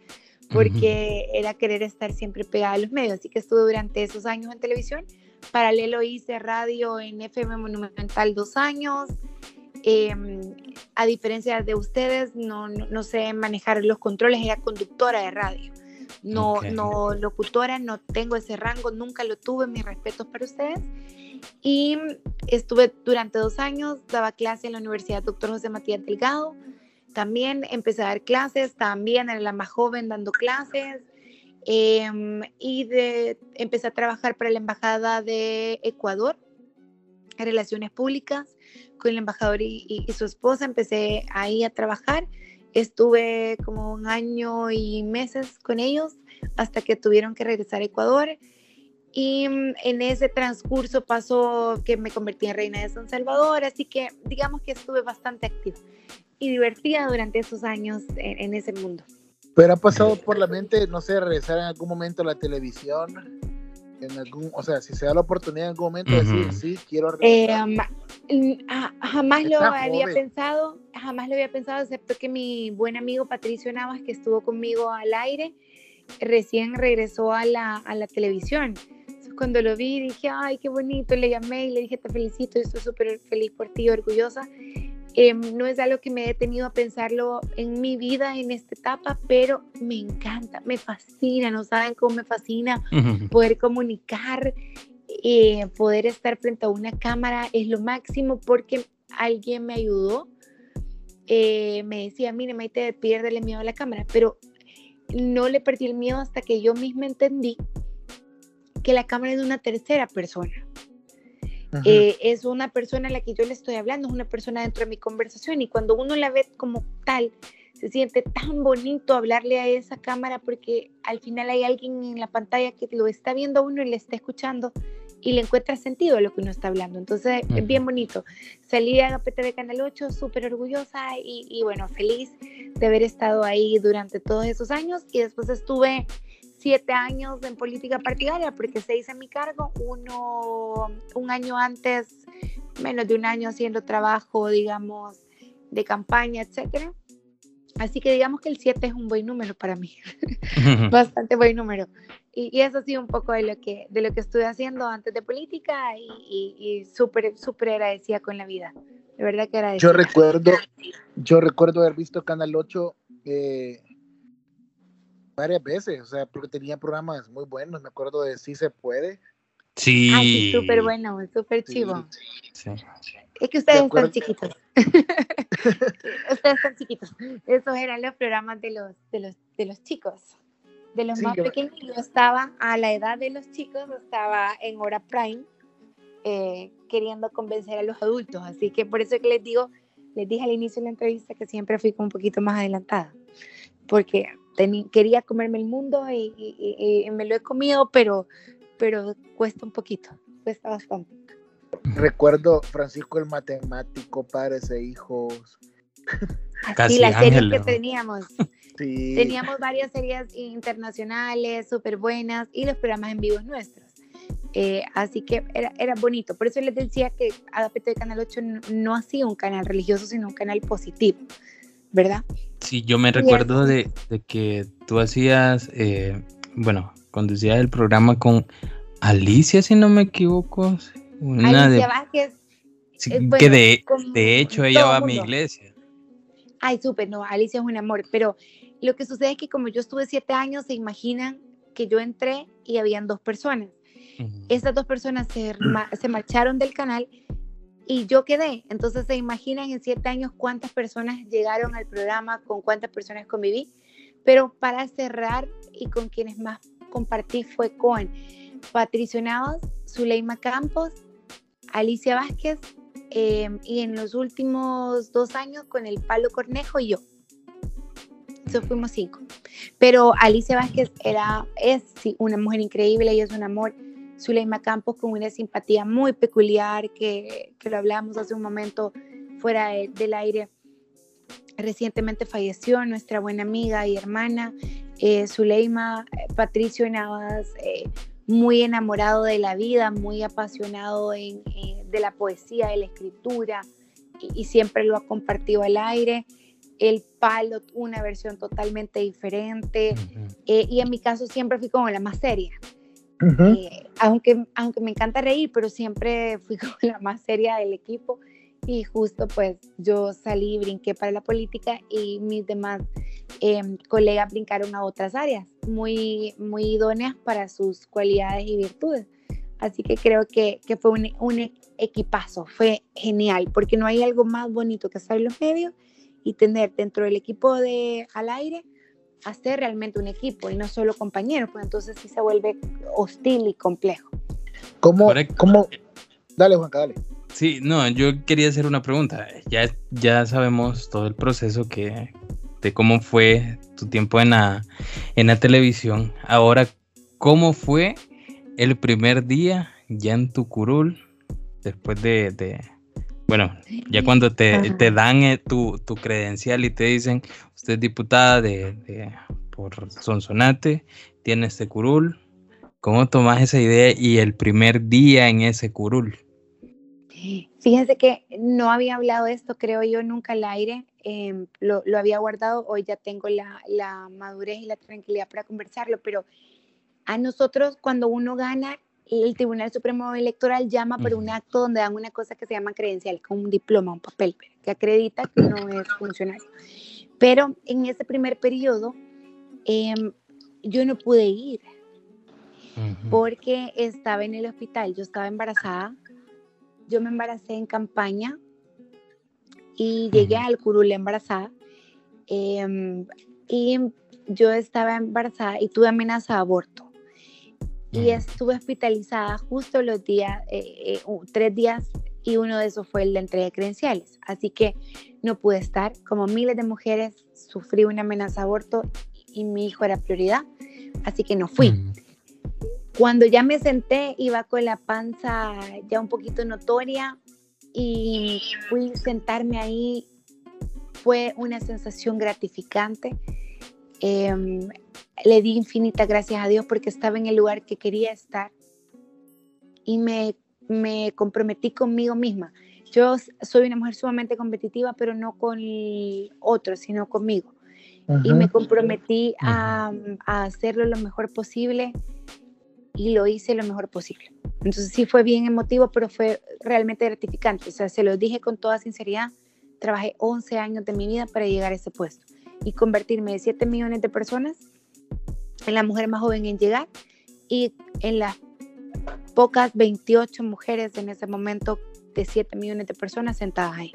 porque era querer estar siempre pegada a los medios. Así que estuve durante esos años en televisión. Paralelo hice radio en FM Monumental dos años. Em, a diferencia de ustedes, no, no, sé manejar los controles, era conductora de radio. No, no locutora, no tengo ese rango, nunca lo tuve, mis respetos para ustedes. Y estuve durante dos años, daba clase en la Universidad Doctor José Matías Delgado, también empecé a dar clases, también era la más joven dando clases. Em, y de, empecé a trabajar para la Embajada de Ecuador en Relaciones Públicas con el embajador y, su esposa. Empecé ahí a trabajar. Estuve como un año y meses con ellos hasta que tuvieron que regresar a Ecuador. Y mm, en ese transcurso pasó que me convertí en reina de San Salvador, así que digamos que estuve bastante activa y divertida durante esos años en, ese mundo. Pero ha pasado por la mente, no sé, regresar en algún momento a la televisión, en algún, o sea, si se da la oportunidad en algún momento de decir, sí, quiero eh, jamás lo había pensado, jamás lo había pensado, excepto que mi buen amigo Patricio Navas, que estuvo conmigo al aire, recién regresó a la, a la televisión. Entonces, cuando lo vi, dije, ay, qué bonito, le llamé y le dije, te felicito, estoy súper feliz por ti, orgullosa. Em, no es algo que me he detenido a pensarlo en mi vida, en esta etapa, pero me encanta, me fascina, no saben cómo me fascina poder comunicar, eh, poder estar frente a una cámara, es lo máximo porque alguien me ayudó, eh, me decía, mire, Maite, piérdele miedo a la cámara, pero no le perdí el miedo hasta que yo misma entendí que la cámara es de una tercera persona. Eh, es una persona a la que yo le estoy hablando, es una persona dentro de mi conversación y cuando uno la ve como tal, se siente tan bonito hablarle a esa cámara porque al final hay alguien en la pantalla que lo está viendo a uno y le está escuchando y le encuentra sentido a lo que uno está hablando. Entonces, es bien bonito. Salí a PTV Canal 8 súper orgullosa y, y, bueno, feliz de haber estado ahí durante todos esos años y después estuve siete años en política partidaria porque se hizo mi cargo, uno un año antes, menos de un año haciendo trabajo, digamos, de campaña, etcétera. Así que digamos que el 7 es un buen número para mí, bastante buen número. Y, eso ha sido un poco de lo que, de lo que estuve haciendo antes de política y, y, súper, súper agradecida con la vida. De verdad que agradecida. Yo recuerdo, yo recuerdo haber visto Canal 8 eh, varias veces, o sea, porque tenía programas muy buenos, me acuerdo de Sí se puede. Sí. sí, súper bueno, súper chivo. Es que ustedes están chiquitos. ustedes están chiquitos. Esos eran los programas de los, de los, de los chicos. De los más pequeños, yo estaba a la edad de los chicos, estaba en hora prime, eh, queriendo convencer a los adultos. Así que por eso que les digo, les dije al inicio de la entrevista que siempre fui un poquito más adelantada. Porque quería comerme el mundo y, me lo he comido, pero, pero cuesta un poquito, cuesta bastante. Recuerdo Francisco el matemático, padres e hijos. Así las series que teníamos. Teníamos varias series internacionales súper buenas y los programas en vivos nuestros. Eh, así que era, era, bonito. Por eso les decía que Agapeto de Canal 8 no, no hacía un canal religioso, sino un canal positivo. ¿Verdad? Sí, yo me recuerdo de, que tú hacías, eh, bueno, conducías el programa con Alicia, si no me equivoco. Una Alicia Vázquez. que de, de hecho ella va a mi iglesia. Ay, súper, no, Alicia es un amor, pero lo que sucede es que como yo estuve siete años, se imaginan que yo entré y habían dos personas. Estas dos personas se, se marcharon del canal y yo quedé. Entonces se imaginan en siete años cuántas personas llegaron al programa, con cuántas personas conviví. Pero para cerrar y con quienes más compartí fue con Patricio Navas, Zuleima Campos, Alicia Vázquez em, y en los últimos dos años con el Palo Cornejo y yo. Eso fuimos cinco. Pero Alicia Vázquez era, es sí, una mujer increíble, y es un amor. Zuleima Campos con una simpatía muy peculiar que, que lo hablamos hace un momento fuera del aire. Recientemente falleció nuestra buena amiga y hermana eh, Zuleima, eh, Patricio Navas, eh, muy enamorado de la vida, muy apasionado en, eh, de la poesía, de la escritura, y, siempre lo ha compartido al aire. El palo, una versión totalmente diferente, y en mi caso siempre fui como la más seria. Aunque, aunque me encanta reír, pero siempre fui como la más seria del equipo y justo pues yo salí, brinqué para la política y mis demás em, colegas brincaron a otras áreas muy, muy idóneas para sus cualidades y virtudes. Así que creo que, que fue un, un, equipazo, fue genial, porque no hay algo más bonito que en los medios y tener dentro del equipo de al aire, hacer realmente un equipo y no solo compañeros, pues entonces sí se vuelve hostil y complejo. ¿Cómo? cómo? Dale, Juanca, dale. Sí, no, yo quería hacer una pregunta. Ya, ya sabemos todo el proceso que, de cómo fue tu tiempo en la, en la televisión. Ahora, ¿cómo fue el primer día ya en tu curul? Después de, bueno, ya cuando te, te dan eh, tu, tu, credencial y te dicen, usted es diputada de, de, por Sonsonate, tiene este curul. ¿Cómo tomas esa idea y el primer día en ese curul? Fíjense que no había hablado de esto, creo yo, nunca al aire. Em, lo, lo, había guardado, hoy ya tengo la, la, madurez y la tranquilidad para conversarlo, pero a nosotros cuando uno gana, el Tribunal Supremo Electoral llama por un acto donde dan una cosa que se llama credencial, como un diploma, un papel que acredita que uno es funcionario. Pero en ese primer periodo eh, yo no pude ir porque estaba en el hospital, yo estaba embarazada yo me embaracé en campaña y llegué al curul embarazada. Em, y yo estaba embarazada y tuve amenaza de aborto. Y estuve hospitalizada justo los días, eh, eh, tres días, y uno de esos fue el de entrega de credenciales. Así que no pude estar. Como miles de mujeres, sufrí una amenaza de aborto y mi hijo era prioridad. Así que no fui. Cuando ya me senté, iba con la panza ya un poquito notoria y fui a sentarme ahí. Fue una sensación gratificante. Em, le di infinita gracias a Dios porque estaba en el lugar que quería estar y me, me comprometí conmigo misma. Yo soy una mujer sumamente competitiva, pero no con otros, sino conmigo. Y me comprometí a, a hacerlo lo mejor posible y lo hice lo mejor posible. Entonces sí fue bien emotivo, pero fue realmente gratificante. O sea, se lo dije con toda sinceridad, trabajé 11 años de mi vida para llegar a ese puesto y convertirme de 7 millones de personas en la mujer más joven en llegar y en las pocas 28 mujeres en ese momento de 7 millones de personas sentadas ahí.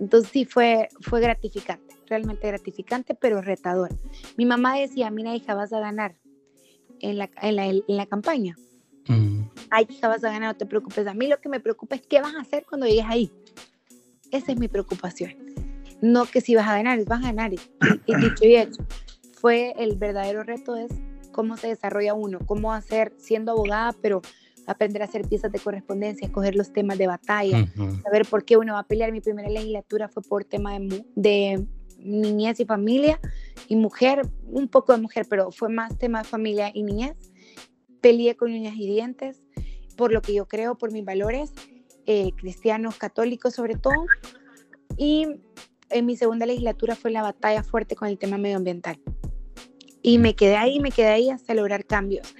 Entonces sí fue, fue gratificante, realmente gratificante, pero retador. Mi mamá decía, mira hija, vas a ganar, en la, en la, en la campaña. Mm. Ay, hija, vas a ganar, no te preocupes. A mí lo que me preocupa es qué vas a hacer cuando llegues ahí. Esa es mi preocupación. No que si vas a ganar, vas a ganar. Y, dicho y hecho, fue el verdadero reto es cómo se desarrolla uno, cómo hacer siendo abogada, pero aprender a hacer piezas de correspondencia, escoger los temas de batalla, saber por qué uno va a pelear. Mi primera legislatura fue por tema de, de niñez y familia y mujer, un poco de mujer, pero fue más tema de familia y niñez. Peleé con uñas y dientes por lo que yo creo, por mis valores eh, cristianos, católicos sobre todo. Y en mi segunda legislatura fue la batalla fuerte con el tema medioambiental. Y me quedé ahí, me quedé ahí hasta lograr cambios.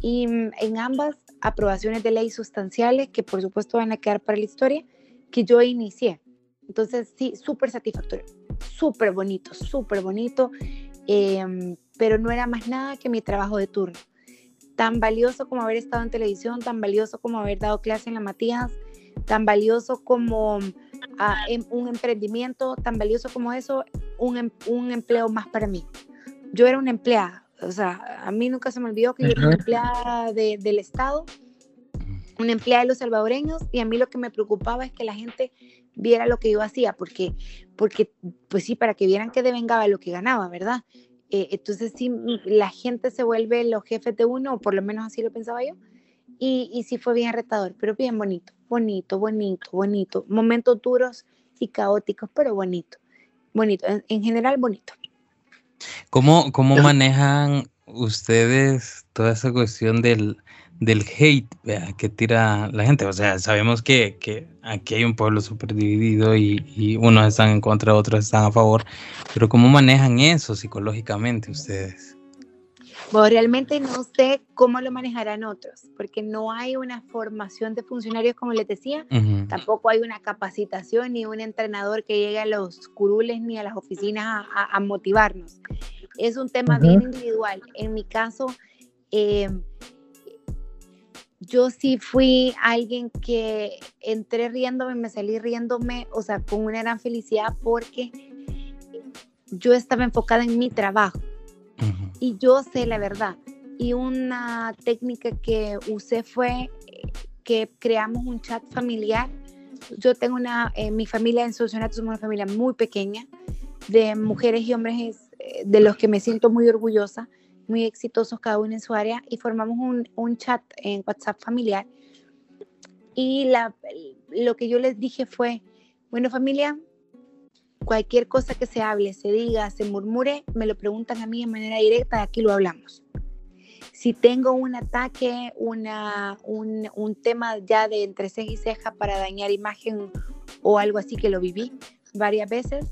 Y mm, en ambas aprobaciones de ley sustanciales, que por supuesto van a quedar para la historia, que yo inicié. Entonces, sí, súper satisfactorio súper bonito, súper bonito, em, pero no era más nada que mi trabajo de turno. Tan valioso como haber estado en televisión, tan valioso como haber dado clase en la Matías, tan valioso como em- un emprendimiento, tan valioso como eso, un, em- un empleo más para mí. Yo era una empleada, o sea, a mí nunca se me olvidó que yo era una empleada de- del Estado, una empleada de los salvadoreños, y a mí lo que me preocupaba es que la gente viera lo que yo hacía, porque, porque pues sí, para que vieran que devengaba lo que ganaba, ¿verdad? Eh, entonces sí, la gente se vuelve los jefes de uno, o por lo menos así lo pensaba yo, y, y sí fue bien retador, pero bien bonito, bonito, bonito, bonito. Momentos duros y caóticos, pero bonito, bonito, en, en general bonito. ¿Cómo, cómo manejan ustedes toda esa cuestión del, del hate vea, que tira la gente? O sea, sabemos que, que aquí hay un pueblo súper dividido y, y unos están en contra, otros están a favor, pero ¿cómo manejan eso psicológicamente ustedes? Bueno, realmente no sé cómo lo manejarán otros, porque no hay una formación de funcionarios, como les decía, tampoco hay una capacitación ni un entrenador que llegue a los curules ni a las oficinas a, a- a motivarnos. Es un tema bien individual. En mi caso, eh, yo sí fui alguien que entré riéndome, me salí riéndome, o sea, con una gran felicidad porque yo estaba enfocada en mi trabajo ujú. y yo sé la verdad. Y una técnica que usé fue eh, que creamos un chat familiar. Yo tengo una, eh, mi familia en Solucionato somos una familia muy pequeña de mujeres y hombres eh, de los que me siento muy orgullosa, muy exitosos cada uno en su área y formamos un, un chat en WhatsApp familiar. Y la, lo que yo les dije fue, bueno familia, cualquier cosa que se hable, se diga, se murmure, me lo preguntan a mí de manera directa aquí lo hablamos. Si tengo un ataque, una, un, un tema ya de entre ceja y ceja para dañar imagen o algo así que lo viví varias veces,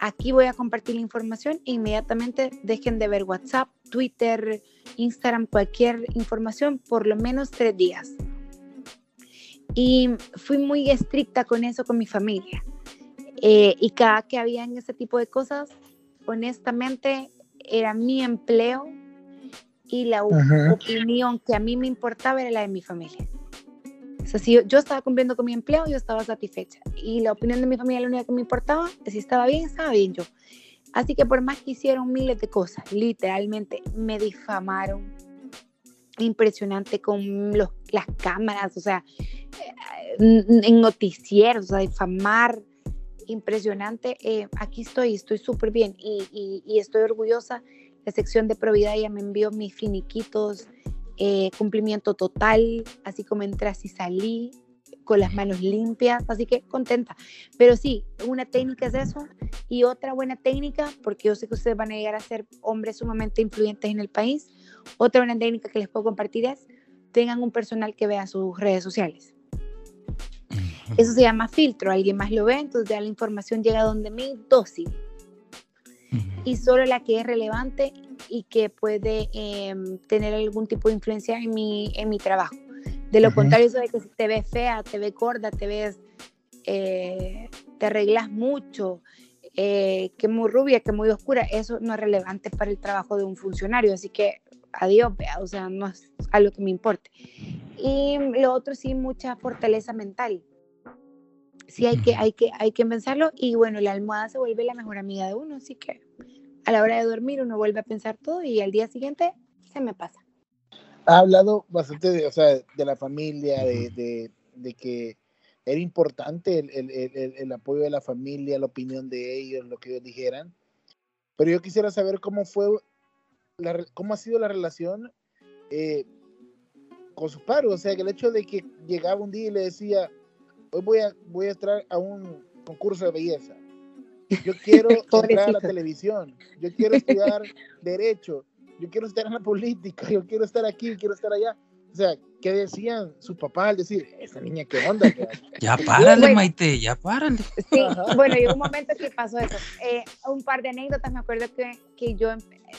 aquí voy a compartir la información e inmediatamente dejen de ver WhatsApp, Twitter, Instagram, cualquier información por lo menos tres días. Y fui muy estricta con eso con mi familia. Eh, y cada que habían ese tipo de cosas, honestamente, era mi empleo y la Ajá. opinión que a mí me importaba era la de mi familia. O sea, si yo, yo estaba cumpliendo con mi empleo, yo estaba satisfecha. Y la opinión de mi familia, la única que me importaba, si estaba bien, estaba bien yo. Así que por más que hicieron miles de cosas, literalmente me difamaron. Impresionante con los, las cámaras, o sea, eh, en noticieros, o sea, difamar, impresionante. Eh, aquí estoy, estoy súper bien y, y- y estoy orgullosa. La sección de Providad ya me envió mis finiquitos, eh, cumplimiento total, así como entré, así salí, con las manos limpias, así que contenta. Pero sí, una técnica es eso y otra buena técnica, porque yo sé que ustedes van a llegar a ser hombres sumamente influyentes en el país, otra buena técnica que les puedo compartir es tengan un personal que vea sus redes sociales. Eso se llama filtro, alguien más lo ve, entonces ya la información llega donde mí dócil y solo la que es relevante y que puede eh, tener algún tipo de influencia en mi, en mi trabajo. De lo Ujú. contrario, eso de que si te ves fea, te ves gorda, te ves, eh, te arreglas mucho, eh, que muy rubia, que muy oscura, eso no es relevante para el trabajo de un funcionario, así que adiós, vea, o sea, no es algo que me importe. Y lo otro sí, mucha fortaleza mental. Sí, hay que, hay que, hay que pensarlo y bueno, la almohada se vuelve la mejor amiga de uno, así que a la hora de dormir uno vuelve a pensar todo y al día siguiente se me pasa. Ha hablado bastante de, o sea, de la familia, de, de, de que era importante el, el, el, el apoyo de la familia, la opinión de ellos, lo que ellos dijeran. Pero yo quisiera saber cómo fue, la, cómo ha sido la relación eh, con sus padres. O sea, que el hecho de que llegaba un día y le decía, hoy voy a, voy a entrar a un concurso de belleza. Yo quiero entrar a la televisión. Yo quiero estudiar derecho. Yo quiero estar en la política. Yo quiero estar aquí. Quiero estar allá. O sea, ¿qué decían sus papás al decir, esa niña qué onda? Ya párale, Bueno. Maite, ya párale. Sí, Ajá. bueno, llegó un momento que pasó eso. Eh, un par de anécdotas, me acuerdo que, que yo,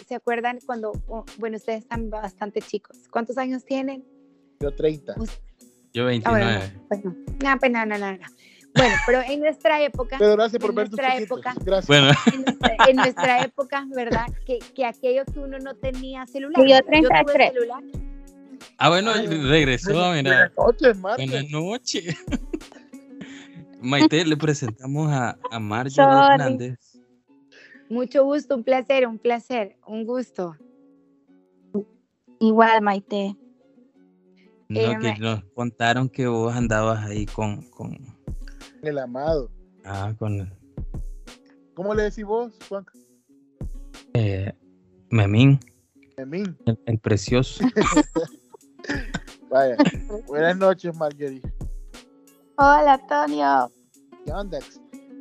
¿se acuerdan cuando, oh, bueno, ustedes están bastante chicos? ¿Cuántos años tienen? Yo 30. Yo Ah, 29. bueno, no, pues no. No, pues no, no, no, no. Bueno, pero en nuestra época, Pero gracias por en ver tus nuestra chiquitos. época- Gracias. Bueno, en nuestra, en nuestra época, ¿verdad? Que, que aquello que uno no tenía celular. Yo tuve 33. celular. ah, bueno, Ay, regresó, Buenas- mira. buenas noches. Buenas noches. Maite, le presentamos a, a Marjorie Hernández. Mucho gusto, un placer, un placer, un gusto. Igual, Maite. No, Eh, que me- nos contaron que vos andabas ahí con, con, El amado. ah, con ¿Cómo le decís vos, Juan? eh, Memín, Memín. el, el precioso. Vaya. Buenas noches, Marjorie. Hola, Antonio. ¿Qué onda?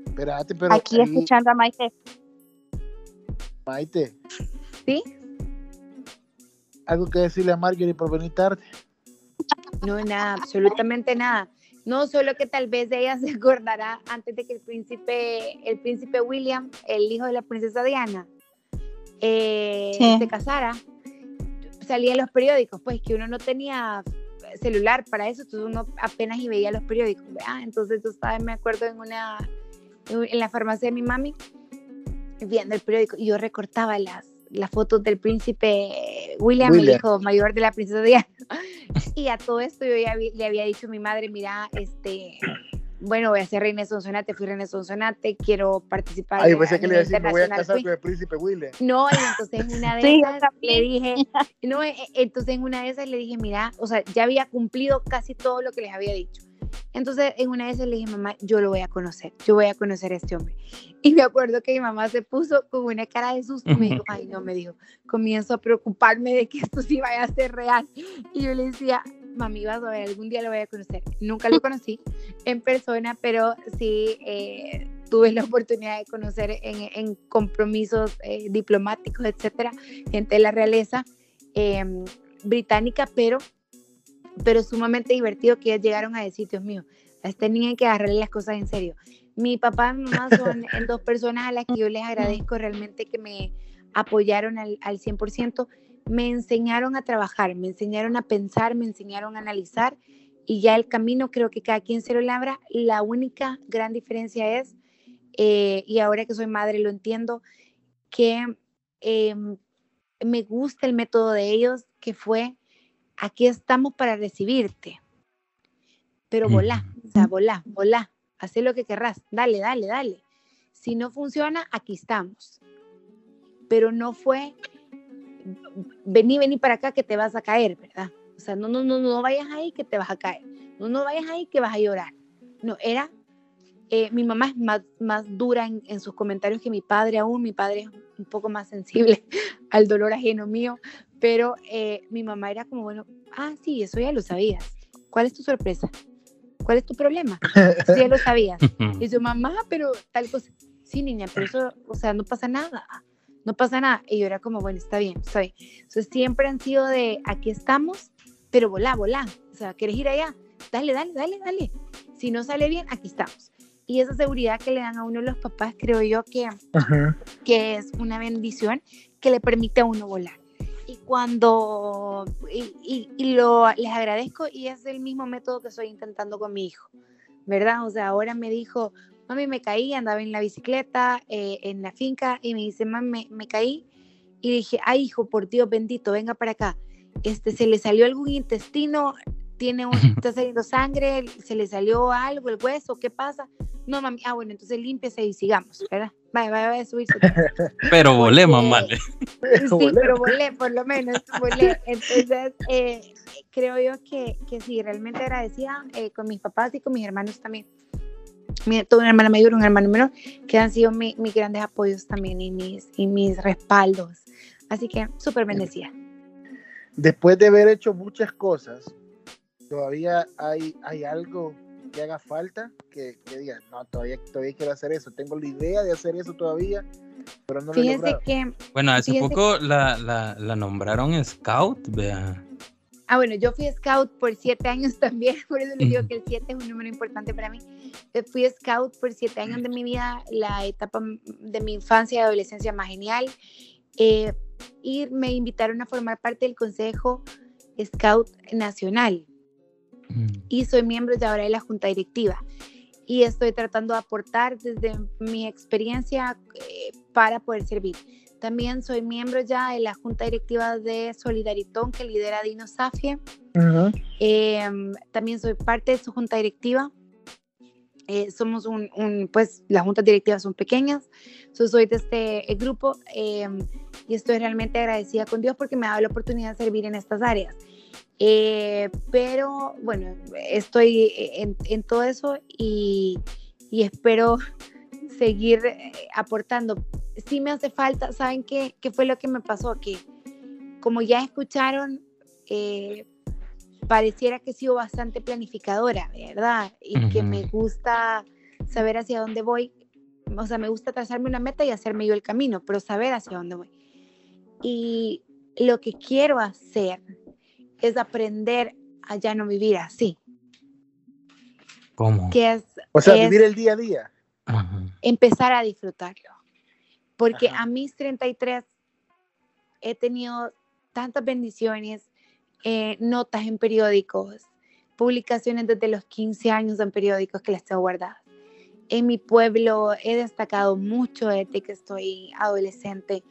Espérate, pero Aquí ahí, escuchando a Maite. Maite. ¿Sí? ¿Algo que decirle a Marjorie por venir tarde? No, nada, absolutamente nada. No, solo que tal vez ella se acordará antes de que el príncipe, el príncipe William, el hijo de la princesa Diana, eh, Sí. se casara, salía en los periódicos, pues que uno no tenía celular para eso, entonces uno apenas y veía los periódicos. ¿verdad? Entonces, tú sabes, me acuerdo en una, en la farmacia de mi mami, viendo el periódico, y yo recortaba las, las fotos del príncipe William, el William. hijo mayor de la princesa Diana. Y a todo esto yo ya vi- le había dicho a mi madre, mira, este, bueno, voy a ser reina de Sonsonate, fui reina de Sonsonate, quiero participar Ay, a pensé que le iba a nivel decir, me voy a casar fui". con el príncipe William. No, y entonces en una de Sí, esas le dije, no, e- e- entonces en una de esas le dije, mira, o sea, ya había cumplido casi todo lo que les había dicho. Entonces en una de esas le dije, mamá, yo lo voy a conocer, yo voy a conocer a este hombre. Y me acuerdo que mi mamá se puso con una cara de susto, me dijo, ay no, me dijo, comienzo a preocuparme de que esto sí vaya a ser real. Y yo le decía, mami, vas a ver, algún día lo voy a conocer. Nunca lo conocí en persona, pero sí eh, tuve la oportunidad de conocer en, en compromisos eh, diplomáticos, etcétera, gente de la realeza eh, británica, pero, pero sumamente divertido que ellos llegaron a decir, Dios mío, este niño hay que agarrarle las cosas en serio. Mi papá y mi mamá son dos personas a las que yo les agradezco realmente que me apoyaron al, al 100%, me enseñaron a trabajar, me enseñaron a pensar, me enseñaron a analizar y ya el camino creo que cada quien se lo labra. La única gran diferencia es, eh, y ahora que soy madre lo entiendo, que eh, me gusta el método de ellos, que fue, aquí estamos para recibirte, pero volá, o sea, volá, volá, haz lo que querrás, dale, dale, dale. Si no funciona, aquí estamos. Pero no fue, vení, vení para acá que te vas a caer, ¿verdad? O sea, no, no, no, no vayas ahí que te vas a caer. No, no vayas ahí que vas a llorar. No, era, eh, mi mamá es más, más dura en, en sus comentarios que mi padre aún. Mi padre es un poco más sensible al dolor ajeno mío, pero eh, mi mamá era como, bueno, ah, sí, eso ya lo sabías. ¿Cuál es tu sorpresa? ¿Cuál es tu problema? Eso ya lo sabías. Y yo, mamá, pero tal cosa. Sí, niña, pero eso, o sea, no pasa nada. No pasa nada. Y yo era como, bueno, está bien, está bien. Entonces siempre han sido de, aquí estamos, pero volá, volá. O sea, ¿quieres ir allá? Dale, dale, dale, dale. Si no sale bien, aquí estamos. Y esa seguridad que le dan a uno los papás, creo yo que, que es una bendición que le permite a uno volar. Y cuando, y, y- y lo, les agradezco y es el mismo método que estoy intentando con mi hijo, ¿verdad? O sea, ahora me dijo, mami, me caí, andaba en la bicicleta, eh, en la finca, y me dice, mami, me, me caí. Y dije, ay, hijo, por Dios bendito, venga para acá. Este, se le salió algún intestino, tiene un, está saliendo sangre, se le salió algo, el hueso, ¿qué pasa? No, mami, ah, bueno, entonces límpiese y sigamos, ¿verdad? Vaya, vaya, vaya a subirse. Pero volé, Porque- mamá. Sí, pero volé, por lo menos, volé. Entonces, eh, creo yo que, que sí, realmente agradecida eh, con mis papás y con mis hermanos también. Mi, tuve una hermana mayor, un hermano menor, que han sido mi- mis grandes apoyos también y mis, y mis respaldos. Así que súper bendecida. Después de haber hecho muchas cosas, todavía hay, hay algo que haga falta que, que diga, no, todavía, todavía quiero hacer eso. Tengo la idea de hacer eso todavía, pero no lo he que, Bueno, hace poco la, la, la nombraron Scout, vea. Ah, bueno, yo fui scout por siete años también, por eso les digo que el siete es un número importante para mí. Eh, Fui scout por siete años de mi vida, la etapa de mi infancia y adolescencia más genial. Eh, y me invitaron a formar parte del Consejo Scout Nacional Mm. y soy miembro de ahora de la Junta Directiva. Y estoy tratando de aportar desde mi experiencia eh, para poder servir. También soy miembro ya de la Junta Directiva de Solidaritón que lidera Dino Safie. Ujú. Em, también soy parte de su junta directiva Eh, somos un, un, pues las juntas directivas son pequeñas, yo soy de este eh, grupo eh, y estoy realmente agradecida con Dios porque me ha dado la oportunidad de servir en estas áreas. Eh, pero bueno, estoy en, en todo eso y, y, espero seguir aportando. Sí me hace falta, ¿saben qué, qué fue lo que me pasó? Que como ya escucharon, eh, pareciera que he sido bastante planificadora, ¿verdad? Y uh -huh. que me gusta saber hacia dónde voy. O sea, me gusta trazarme una meta y hacerme yo el camino, pero saber hacia dónde voy. Y lo que quiero hacer es aprender a ya no vivir así. ¿Cómo? Que es, o sea, es vivir el día a día. Empezar a disfrutarlo. Porque Ajá. a mis 33 he tenido tantas bendiciones, eh, notas en periódicos, publicaciones desde los 15 años en periódicos que las tengo guardadas. En mi pueblo he destacado mucho desde que estoy adolescente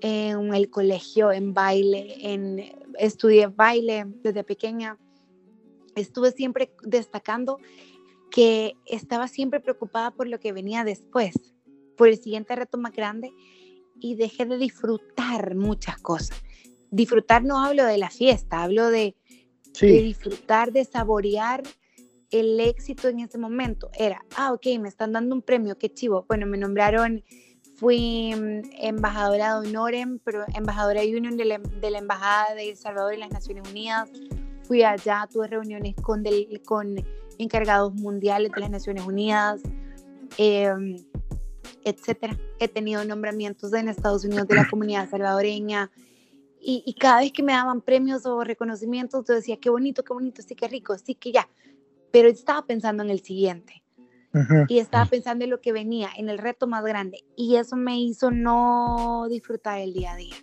en el colegio, en baile, en, estudié baile desde pequeña. Estuve siempre destacando que estaba siempre preocupada por lo que venía después, por el siguiente reto más grande y dejé de disfrutar muchas cosas disfrutar no hablo de la fiesta, hablo de, sí. de, disfrutar, de saborear el éxito en ese momento. Era, ah, ok, me están dando un premio, qué chivo. Bueno, me nombraron, fui embajadora de honor, pero embajadora union de la, de la Embajada de El Salvador en las Naciones Unidas. Fui allá, tuve reuniones con, del, con encargados mundiales de las Naciones Unidas, eh, etcétera. He tenido nombramientos en Estados Unidos de la comunidad salvadoreña, y, y, cada vez que me daban premios o reconocimientos, yo decía, qué bonito, qué bonito, sí, qué rico, sí, que ya. Pero estaba pensando en el siguiente. Uh -huh. Y estaba pensando en lo que venía, en el reto más grande. Y eso me hizo no disfrutar el día a día.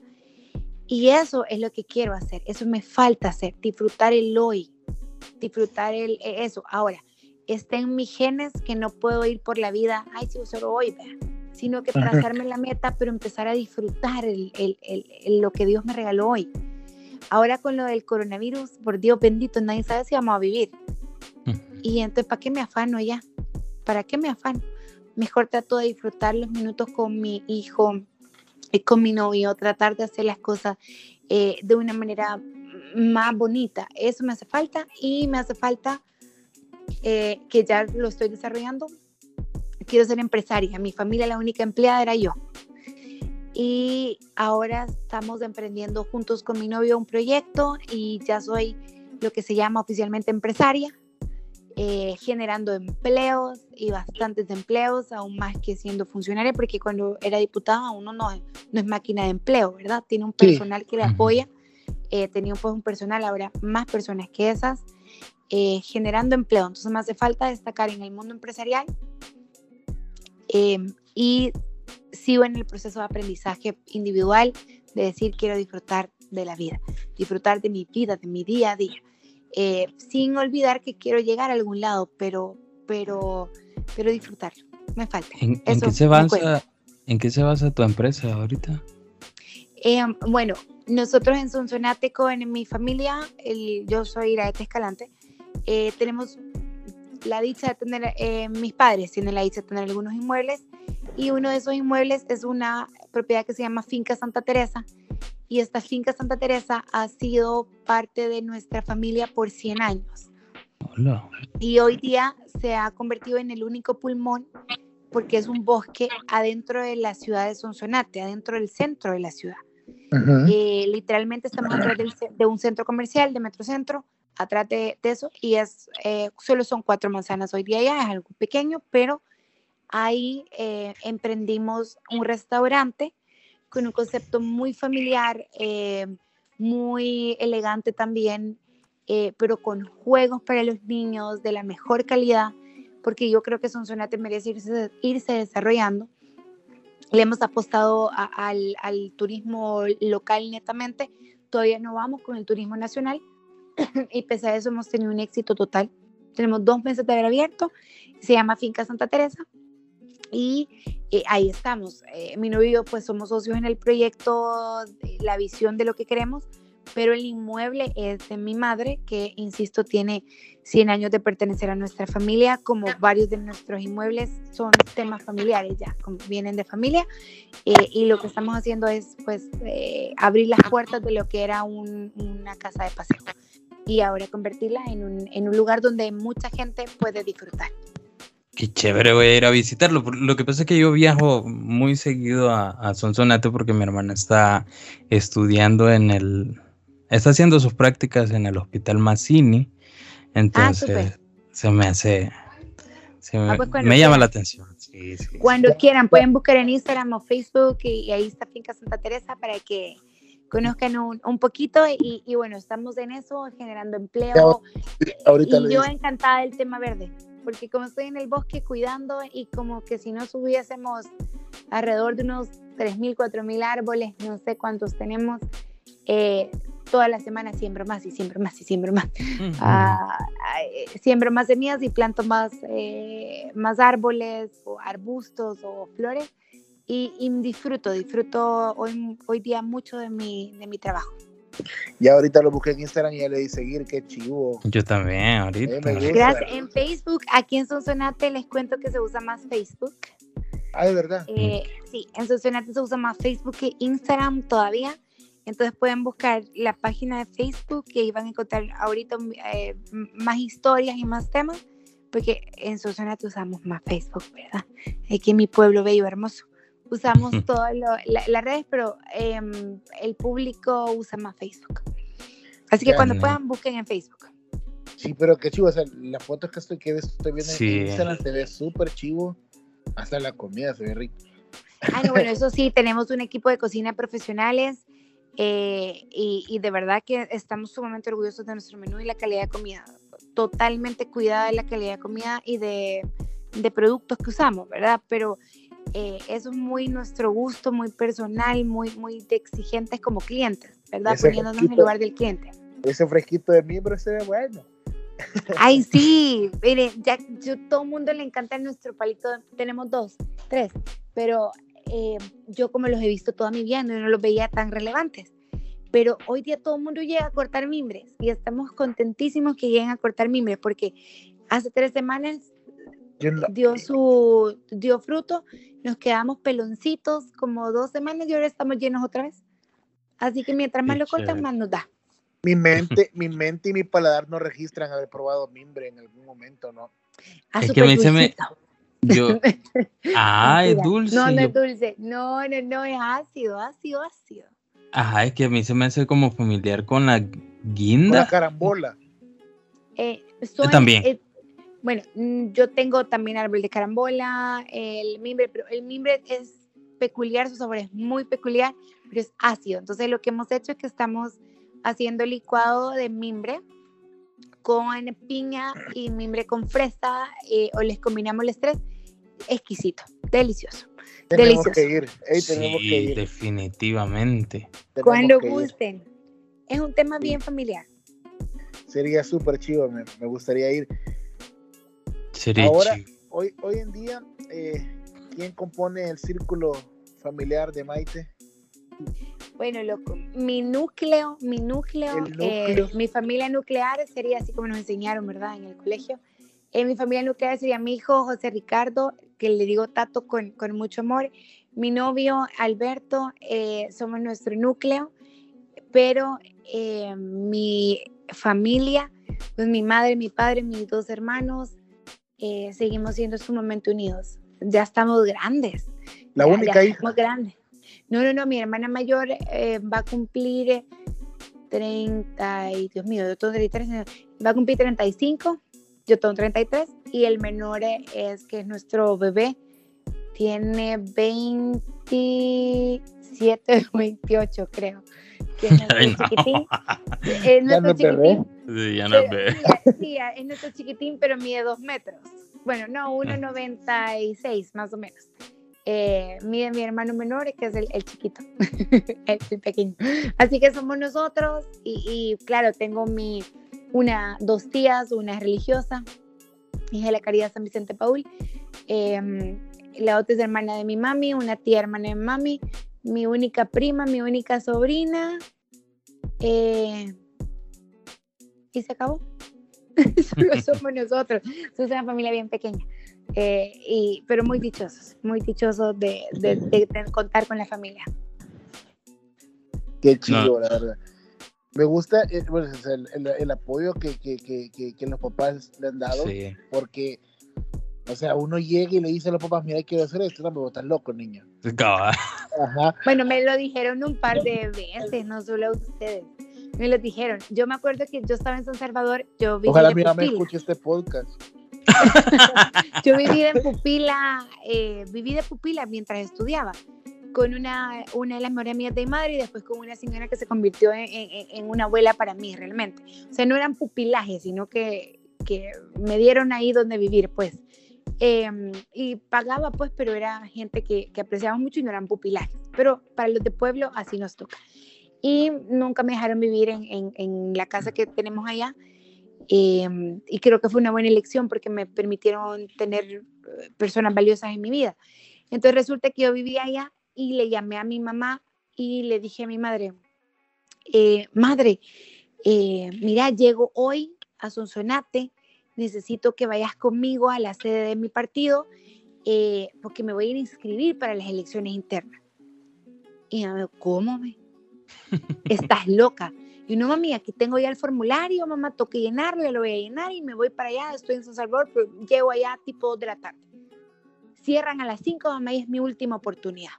Y eso es lo que quiero hacer. Eso me falta hacer, disfrutar el hoy, disfrutar el, eso. Ahora, está en mis genes que no puedo ir por la vida, ay, si solo hoy, vea sino que trazarme la meta, pero empezar a disfrutar el, el, el, lo que Dios me regaló hoy. Ahora con lo del coronavirus, por Dios bendito, nadie sabe si vamos a vivir. Y entonces, ¿para qué me afano ya? ¿Para qué me afano? Mejor trato de disfrutar los minutos con mi hijo y con mi novio, tratar de hacer las cosas eh, de una manera más bonita. Eso me hace falta y me hace falta eh, que ya lo estoy desarrollando, quiero ser empresaria. Mi familia, la única empleada era yo. Y ahora estamos emprendiendo juntos con mi novio un proyecto y ya soy lo que se llama oficialmente empresaria, eh, generando empleos y bastantes empleos, aún más que siendo funcionaria, porque cuando era diputada uno no, no es máquina de empleo, ¿verdad? Tiene un personal sí. que le apoya, eh, tenía pues un personal, ahora más personas que esas, eh, generando empleo. Entonces me hace falta destacar en el mundo empresarial eh, y sigo en el proceso de aprendizaje individual de decir quiero disfrutar de la vida, disfrutar de mi vida, de mi día a día, eh, sin olvidar que quiero llegar a algún lado, pero, pero, pero disfrutarlo, me falta. ¿En, ¿en qué, se basa, ¿En qué se basa tu empresa ahorita? Eh, bueno, nosotros en Sonsonático, en mi familia, el, yo soy Iraete Escalante, eh, tenemos la dicha de tener, eh, mis padres tienen la dicha de tener algunos inmuebles y uno de esos inmuebles es una propiedad que se llama Finca Santa Teresa y esta Finca Santa Teresa ha sido parte de nuestra familia por 100 años. Hola. Y hoy día se ha convertido en el único pulmón porque es un bosque adentro de la ciudad de Sonsonate, adentro del centro de la ciudad. Uh -huh. eh, literalmente estamos atrás del, de un centro comercial, de Metrocentro, atrás de, de, eso y es eh, solo son cuatro manzanas hoy día ya es algo pequeño pero ahí eh, emprendimos un restaurante con un concepto muy familiar eh, muy elegante también eh, pero con juegos para los niños de la mejor calidad porque yo creo que Sonsonate merece irse, irse desarrollando. Le hemos apostado a, al, al turismo local netamente. Todavía no vamos con el turismo nacional y pese a eso hemos tenido un éxito total. Tenemos dos meses de haber abierto, se llama Finca Santa Teresa y eh, ahí estamos. Eh, mi novio y yo pues somos socios en el proyecto, la visión de lo que queremos, pero el inmueble es de mi madre, que, insisto, tiene 100 años de pertenecer a nuestra familia, como varios de nuestros inmuebles son temas familiares ya, como vienen de familia, eh, y lo que estamos haciendo es, pues, eh, abrir las puertas de lo que era un- una casa de paseo y ahora convertirla en un, en un lugar donde mucha gente puede disfrutar. Qué chévere, voy a ir a visitarlo. Lo que pasa es que yo viajo muy seguido a, a Sonsonate porque mi hermana está estudiando en el, está haciendo sus prácticas en el Hospital Mazzini. Entonces, se me hace, se me, Ah, pues cuando me llama quieran. la atención. Sí, sí, Cuando quieran, pueden buscar en Instagram o Facebook y, y ahí está Finca Santa Teresa para que conozcan un, un poquito y, y bueno, estamos en eso, generando empleo Ahorita y yo encantada del tema verde, porque como estoy en el bosque cuidando y como que si no subiésemos alrededor de unos 3.000, 4.000 árboles, no sé cuántos tenemos, eh, toda la semana siembro más y siembro más y siembro más. Ah, ah, eh, siembro más semillas y planto más, eh, más árboles o arbustos o flores y, y disfruto, disfruto hoy, hoy día mucho de mi, de mi trabajo. Ya ahorita lo busqué en Instagram y ya le di seguir, qué chivo. Yo también, ahorita. Eh. Gracias. En Facebook, aquí en Sonsonate les cuento que se usa más Facebook. Ah, de verdad. Eh, sí, en Sonsonate se usa más Facebook que Instagram todavía. Entonces pueden buscar la página de Facebook y ahí van a encontrar ahorita eh, más historias y más temas, porque en Sonsonate usamos más Facebook, ¿verdad? Aquí en mi pueblo bello, hermoso. Usamos todas las redes, pero em, el público usa más Facebook. Así que Ya, cuando ne. puedan, busquen en Facebook. Sí, pero qué chivo. O sea, las fotos que estoy, que estoy viendo Sí. en Instagram se ve súper chivo. Hasta la comida se ve rica. Ah, no, bueno, eso sí, tenemos un equipo de cocina profesionales eh, y, y de verdad que estamos sumamente orgullosos de nuestro menú y la calidad de comida. Totalmente cuidada de la calidad de comida y de, de productos que usamos, ¿verdad? Pero eh, eso es muy nuestro gusto, muy personal, muy, muy de exigentes como clientes, ¿verdad? Ese Poniéndonos en el lugar del cliente. Ese fresquito de miembro se ve bueno. Ay, sí, mire, ya yo, todo el mundo le encanta nuestro palito, tenemos dos, tres, pero eh, yo como los he visto toda mi vida, no, no los veía tan relevantes. Pero hoy día todo el mundo llega a cortar mimbres y estamos contentísimos que lleguen a cortar mimbres porque hace tres semanas dio su dio fruto, nos quedamos peloncitos como dos semanas y ahora estamos llenos otra vez. Así que mientras más Qué lo cortan, más nos da. mi mente, mi mente y mi paladar no registran haber probado mimbre en algún momento, ¿no? Ah, Es que mí se me-. Yo, ah, es dulce. No, no yo- es dulce. No, no, no, es ácido, ácido, ácido. Ajá, es que a mí se me hace como familiar con la Con la guinda. carambola. Eh, son, también. eh, bueno, mm, yo tengo también árbol de carambola, el mimbre, pero el mimbre es peculiar, su sabor es muy peculiar, pero es ácido. Entonces lo que hemos hecho es que estamos haciendo licuado de mimbre con piña y mimbre con fresa, eh, o les combinamos los tres. Exquisito, delicioso. Tenemos Delicioso. que ir. Tenemos que Sí, ir. definitivamente. Cuando que ir. gusten. Es un tema bien familiar. Sería súper chivo, me, me gustaría ir. Sería Ahora-. Hoy, hoy en día, eh, ¿quién compone el círculo familiar de Maite? Bueno, loco, mi núcleo, mi núcleo, eh, núcleo. mi familia nuclear sería así como nos enseñaron, ¿verdad? En el colegio. Eh, mi familia nuclear sería mi hijo José Ricardo, que le digo Tato con, con mucho amor, mi novio Alberto, eh, somos nuestro núcleo, pero eh, mi familia, pues mi madre, mi padre, mis dos hermanos, eh, seguimos siendo sumamente unidos. Ya estamos grandes. La Ya- única ya hija. estamos grandes. No, no, no, mi hermana mayor eh, va a cumplir eh, 30, y Dios mío, yo tengo 33, no, va a cumplir 35, yo tengo 33, y el menor eh, es que es nuestro bebé, tiene 27 o 28, creo. Que es nuestro Ay, no. chiquitín. Es Ya nuestro no te ve. chiquitín. Sí, ya no Pero- ve. sí, es nuestro chiquitín, pero mide dos metros. Bueno, no, 1,96 más o menos. Eh, mide mi hermano menor, que es el, el chiquito, el, el pequeño. Así que somos nosotros y, y, claro, tengo mi, una, dos tías, una es religiosa, hija de la Caridad San Vicente Paul. eh, la otra es hermana de mi mami, una tía hermana de mi mami, mi única prima, mi única sobrina Eh, y se acabó. Solo somos nosotros. Somos una familia bien pequeña. Eh, y, pero muy dichosos, muy dichosos de, de, de- de contar con la familia. Qué chido, No. la verdad. Me gusta eh, bueno, el, el- el apoyo que, que, que, que, que los papás le han dado, Sí. porque, o sea, uno llega y le dice a los papás, mira, quiero hacer esto, no, pero estás loco, niño. Cabal. Ajá. Bueno, me lo dijeron un par de veces, no solo ustedes. Me lo dijeron. Yo me acuerdo que yo estaba en San Salvador, yo viví Ojalá mi mamá escuche este podcast. Yo viví de pupila, eh, viví de pupila mientras estudiaba con una, una de las mejores amigas de mi madre y después con una señora que se convirtió en, en- en una abuela para mí realmente. O sea, no eran pupilajes, sino que, que me dieron ahí donde vivir, pues. Em, y pagaba, pues, pero era gente que, que apreciaba mucho y no eran pupilajes. Pero para los de pueblo así nos toca. Y nunca me dejaron vivir en, en- en la casa que tenemos allá. Em, y creo que fue una buena elección porque me permitieron tener eh, personas valiosas en mi vida. Entonces resulta que yo vivía allá y le llamé a mi mamá y le dije a mi madre, eh, madre, eh, mira, llego hoy a Sonsonate, necesito que vayas conmigo a la sede de mi partido eh, porque me voy a ir a inscribir para las elecciones internas. Y me dijo, ¿cómo? me? Estás loca. Y no, mami, aquí tengo ya el formulario, mamá, toque llenarlo, ya lo voy a llenar y me voy para allá, estoy en San Salvador, pero llego allá tipo 2 de la tarde. Cierran a las 5, mamá, y es mi última oportunidad.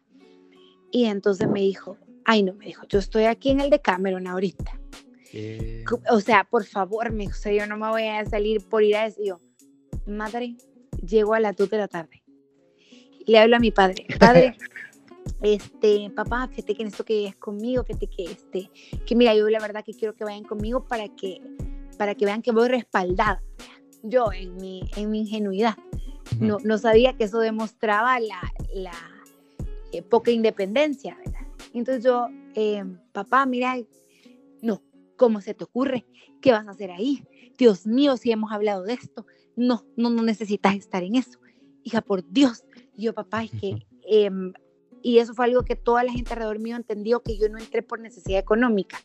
Y entonces me dijo, ay no, me dijo, yo estoy aquí en el de Cameron ahorita. Cu- O sea, por favor, me dijo, o sea, yo no me voy a salir por ir a eso. Yo, madre, llego a las 2 de la tarde. Le hablo a mi padre, padre, este, papá, fíjate que en esto que es conmigo, fíjate que este, que mira, yo la verdad que quiero que vayan conmigo para que, para que vean que voy respaldada. Yo en mi, en mi ingenuidad no, no sabía que eso demostraba la, la eh, poca independencia, ¿verdad? Entonces yo, eh, papá, mira, ¿cómo se te ocurre? ¿Qué vas a hacer ahí? Dios mío, si hemos hablado de esto, no, no, no necesitas estar en eso. Hija, por Dios. Yo, papá, es que, em, y eso fue algo que toda la gente alrededor mío entendió, que yo no entré por necesidad económica,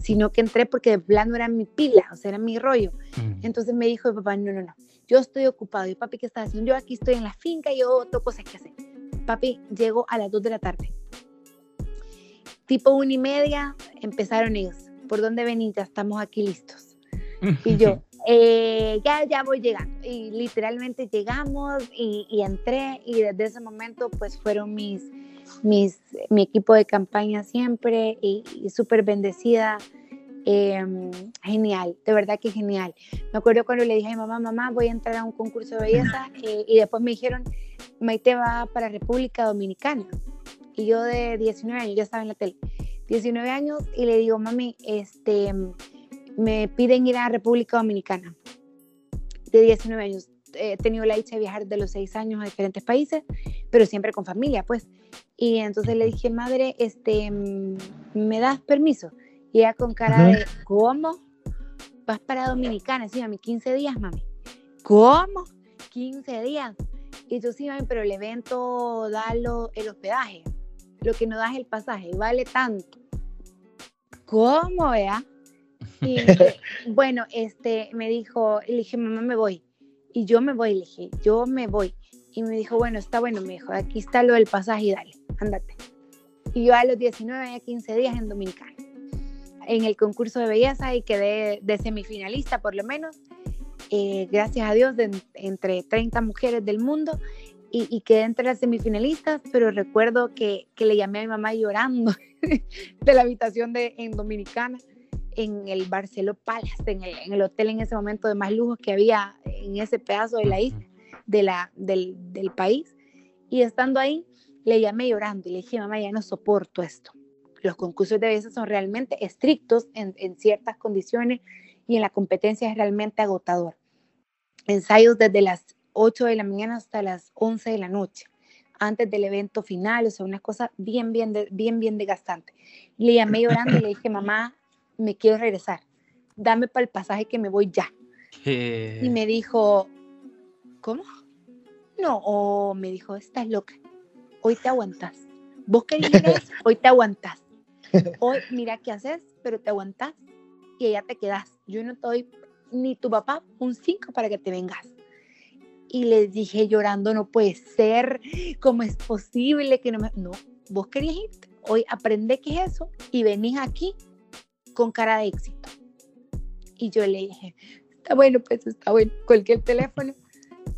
sino que entré porque de plano era mi pila, o sea, era mi rollo. mm, Entonces me dijo, papá, no, no, no, yo estoy ocupado. Y papi, ¿qué estás haciendo? Yo aquí estoy en la finca, yo tengo cosas que hacer. Papi, llego a las 2 de la tarde. Tipo una y media, empezaron ellos. ¿Por dónde venís? Ya estamos aquí listos. Y yo, eh, ya, ya voy llegando. Y literalmente llegamos y, y entré y desde ese momento pues fueron mis, mis, mi equipo de campaña siempre y, y súper bendecida. Em, genial, de verdad que genial. Me acuerdo cuando le dije a mi mamá, mamá, voy a entrar a un concurso de belleza eh, y después me dijeron, Maite va para República Dominicana. Y yo de 19 años, ya estaba en la tele, 19 años y le digo, mami, este, me piden ir a República Dominicana. De 19 años, he tenido la dicha de viajar de los 6 años a diferentes países, pero siempre con familia, pues. Y entonces le dije, madre, este, ¿me das permiso? Y ella con cara de, ¿cómo? Vas para Dominicana, sí, mami, 15 días, mami. ¿Cómo? 15 días. Y yo, sí, mami, pero el evento da lo- el hospedaje. Lo que no da es el pasaje, vale tanto. ¿Cómo, vea? Y bueno, este, me dijo, le dije, mamá, me voy. Y yo me voy, le dije, yo me voy. Y me dijo, bueno, está bueno, me dijo, aquí está lo del pasaje y dale, ándate. Y yo a los 19, a 15 días en Dominicana, en el concurso de belleza y quedé de semifinalista por lo menos, eh, gracias a Dios, de, entre 30 mujeres del mundo. Y, y quedé entre las semifinalistas, pero recuerdo que, que le llamé a mi mamá llorando de la habitación de, en Dominicana en el Barceló Palace, en el, en el hotel en ese momento de más lujos que había en ese pedazo de la isla, de la, del, del país. Y estando ahí, le llamé llorando y le dije, mamá, ya no soporto esto. Los concursos de belleza son realmente estrictos en, en ciertas condiciones y en la competencia es realmente agotador. Ensayos desde las 8 de la mañana hasta las 11 de la noche, antes del evento final, o sea, una cosa bien, bien, de- bien, bien desgastante. Le llamé llorando y le dije, mamá, me quiero regresar, dame para el pasaje que me voy ya. eh, Y me dijo, ¿cómo? No, o me dijo, estás loca, hoy te aguantas. Vos querés hoy te aguantas. Hoy mira qué haces, pero te aguantas y allá te quedas. Yo no te doy ni tu papá un 5 para que te vengas. Y les dije llorando, no puede ser, ¿cómo es posible que no me... No, vos querías irte. Hoy aprende qué es eso y venís aquí con cara de éxito. Y yo le dije, está bueno, pues está bueno, colgué el teléfono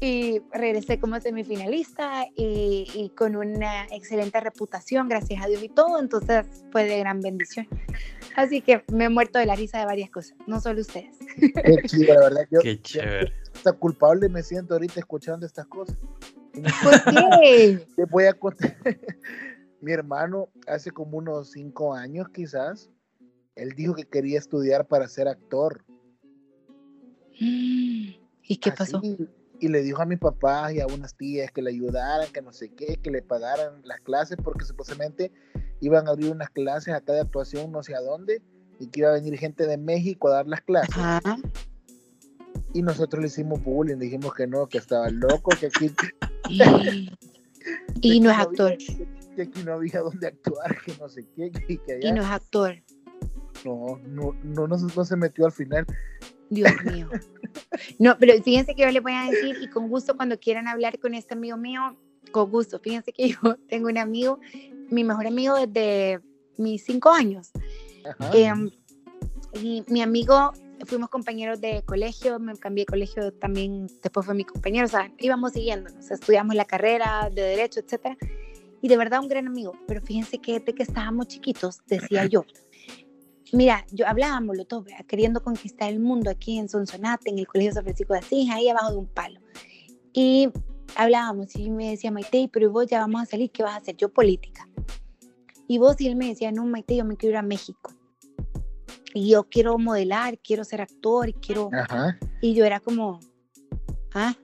y regresé como semifinalista y, y, con una excelente reputación, gracias a Dios y todo, entonces fue de gran bendición. Así que me he muerto de la risa de varias cosas, no solo ustedes. Qué chido, la verdad. Yo, Qué chévere. Hasta culpable me siento ahorita escuchando estas cosas. ¿Por qué? Te voy a contar. Mi hermano, hace como unos cinco años quizás, él dijo que quería estudiar para ser actor. ¿Y qué pasó? Así, y le dijo a mi papá y a unas tías que le ayudaran, que no sé qué, que le pagaran las clases, porque supuestamente iban a abrir unas clases acá de actuación no sé a dónde, y que iba a venir gente de México a dar las clases. Ajá. Y nosotros le hicimos bullying, dijimos que no, que estaba loco, que aquí, Y, no es actor. había, que aquí no había donde actuar, que no sé qué, que, que allá. Y no es actor. No, no, no, no, se- no se metió al final. Dios mío. No, pero fíjense que yo les voy a decir, y con gusto cuando quieran hablar con este amigo mío, con gusto. Fíjense que yo tengo un amigo, mi mejor amigo desde mis cinco años. Em, y mi amigo, fuimos compañeros de colegio, me cambié de colegio también, después fue mi compañero, o sea, íbamos siguiéndonos, estudiamos la carrera de Derecho, etcétera. Y de verdad un gran amigo, pero fíjense que desde que estábamos chiquitos, decía yo, mira, yo hablábamos los dos, ¿verdad? queriendo conquistar el mundo aquí en Sonsonate, en el Colegio San Francisco de Asís, ahí abajo de un palo. Y hablábamos y me decía, Maite, pero vos ya vamos a salir, ¿qué vas a hacer? Yo política. Y vos y él me decía, no, Maite, yo me quiero ir a México. Y yo quiero modelar, quiero ser actor, quiero... Ajá. Y yo era como, ah,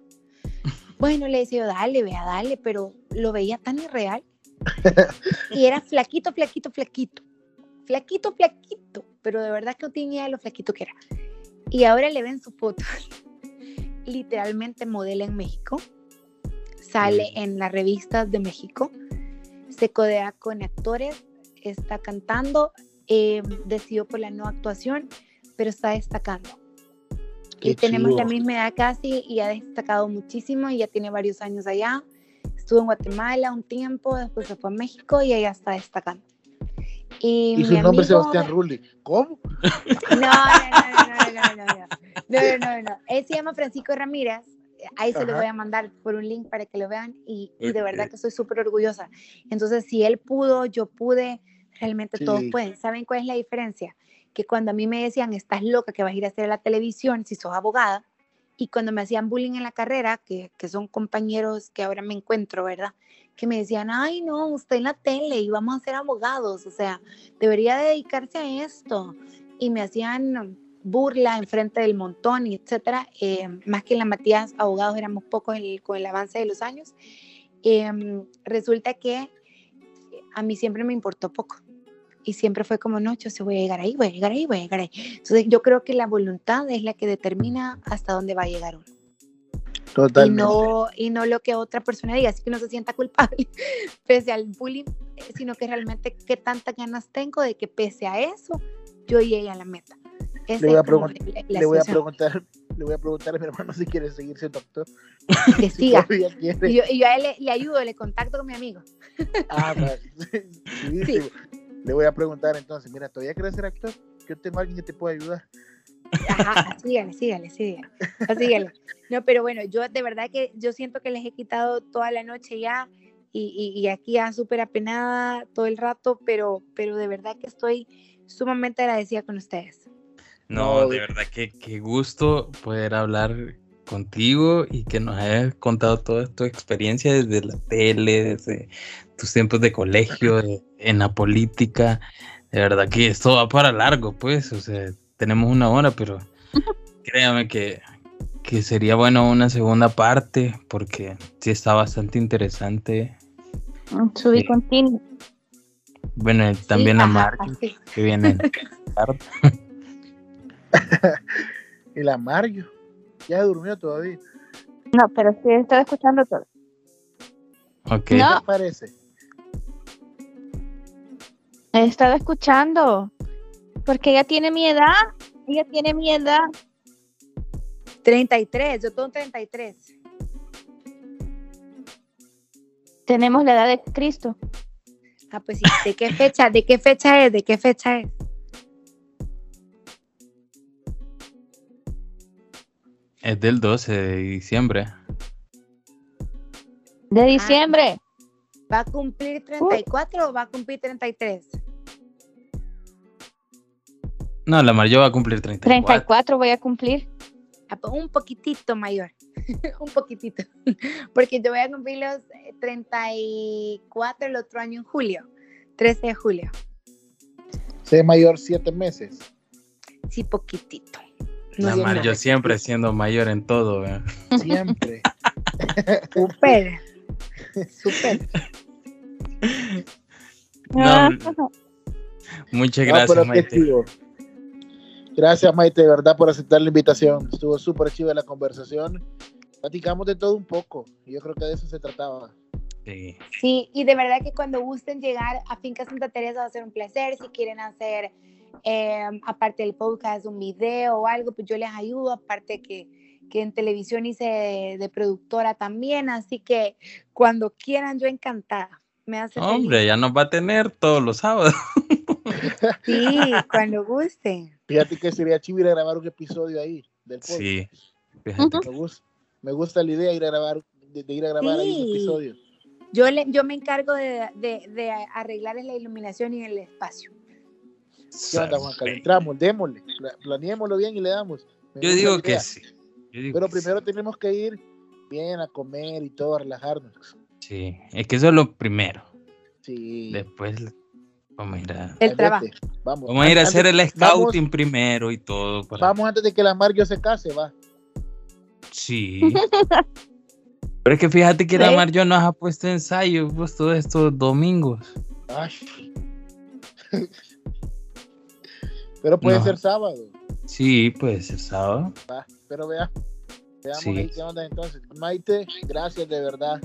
bueno, le decía yo, dale, vea, dale, pero lo veía tan irreal. Y era flaquito, flaquito, flaquito. Flaquito, flaquito. Pero de verdad que no tenía lo flaquito que era. Y ahora le ven su foto. Literalmente modela en México. Sale en las revistas de México. Se codea con actores. Está cantando. Eh, decidió por la no actuación, pero está destacando Qué y tenemos la chido. misma edad casi y ha destacado muchísimo y ya tiene varios años allá. Estuvo en Guatemala un tiempo, después se fue a México y allá está destacando. Y, Y su nombre es Sebastián Rulli. ¿Cómo? No, no, no, no, no, no, no, no, no, no. Él se llama Francisco Ramírez. Ahí se lo Ajá. voy a mandar por un link para que lo vean y, y de verdad que estoy súper orgullosa. Entonces, si él pudo, yo pude, realmente todos Sí. pueden. ¿Saben cuál es la diferencia? Que cuando a mí me decían, estás loca que vas a ir a hacer a la televisión si sos abogada, y cuando me hacían bullying en la carrera, que, que son compañeros que ahora me encuentro, ¿verdad? Que me decían, ay, no, usted en la tele y vamos a ser abogados, o sea, debería dedicarse a esto. Y me hacían burla enfrente del montón y etcétera. Eh, más que en la Matías, abogados éramos pocos el- con el avance de los años. Em, resulta que a mí siempre me importó poco. Y siempre fue como, no, yo sí voy a llegar ahí, voy a llegar ahí, voy a llegar ahí. Entonces yo creo que la voluntad es la que determina hasta dónde va a llegar uno. Y Totalmente. no, y no lo que otra persona diga, así que no se sienta culpable pese al bullying, sino que realmente qué tantas ganas tengo de que pese a eso yo llegue a la meta. Le voy a la- la le voy a preguntar, le voy a preguntar a mi hermano si quiere seguir siendo actor. que Si siga. Y yo, y yo a él le, le ayudo, le contacto con mi amigo. Ah. Sí, sí. Le voy a preguntar entonces, mira, ¿todavía quieres ser actor? Yo tengo a alguien que te pueda ayudar. Ajá, sígale, sígale, sígale, sígale. No, pero bueno, yo de verdad que yo siento que les he quitado toda la noche ya y, y, y aquí ya súper apenada todo el rato, pero, pero de verdad que estoy sumamente agradecida con ustedes. No, de- verdad que qué gusto poder hablar contigo y que nos hayas contado toda tu experiencia desde la tele, desde tus tiempos de colegio, de- en la política. De verdad que esto va para largo, pues, o sea, tenemos una hora, pero créame que, que sería bueno una segunda parte porque sí está bastante interesante. Subí Sí. continuo. Bueno, también Sí, a que viene. Y la Mario, ya durmió todavía. No, pero sí estoy escuchando todo. Ok. No. ¿Qué parece? He estado escuchando. Porque ella tiene mi edad. Ella tiene mi edad. 33, yo tengo 33. Tenemos la edad de Cristo. Ah, pues sí. ¿De qué fecha? ¿De qué fecha es? ¿De qué fecha es? Es del 12 de diciembre. De diciembre. ¿Va a cumplir 34 o va a cumplir 33? No, la Mario va a cumplir 34. 34 voy a cumplir. Ah, Un poquitito mayor. Un poquitito. Porque yo voy a cumplir los eh, 34 el otro año en julio. 13 de julio. Sé mayor siete meses. Sí, poquitito. La digo Mario nada. siempre siendo mayor en todo. ¿eh? Siempre. Súper. Súper. No, Ah, muchas No, gracias, qué Maite. Gracias, Maite, de verdad, por aceptar la invitación. Estuvo súper chiva la conversación. Platicamos de todo un poco. y Yo creo que de eso se trataba. Sí. Sí, y de verdad que cuando gusten llegar a Finca Santa Teresa va a ser un placer. Si quieren hacer, eh, aparte del podcast, un video o algo, pues yo les ayudo. Aparte que, que en televisión hice de, de productora también. Así que cuando quieran, yo encantada. Me hace feliz. Hombre, ya nos va a tener todos los sábados. Sí, cuando gusten. Fíjate que sería chivo ir a grabar un episodio ahí del podcast. Sí. Fíjate Me gusta, me gusta la idea de ir a grabar, de, de ir a grabar ahí un Sí. episodio. Yo, le, yo me encargo de, de, de arreglarles la iluminación y el espacio. ¿Qué onda, Juan Carlos? Entramos, démosle, pla- planeémoslo bien y le damos. Me Yo digo la que sí. Yo digo Pero que sí. primero tenemos que ir bien a comer y todo, a relajarnos. Sí, es que eso es lo primero. Sí. Después vamos a ir a, El trabajo. Vamos. vamos a, ir a hacer el vamos- scouting primero y todo. para- Vamos antes de que la Mario se case, va. Sí. Pero es que fíjate que la Sí. Mario nos ha puesto ensayo pues, todos estos domingos. Ay. Pero puede No. ser sábado. Sí, puede ser sábado. Va. Pero vea. Veamos Sí. ahí qué onda entonces. Maite, gracias de verdad.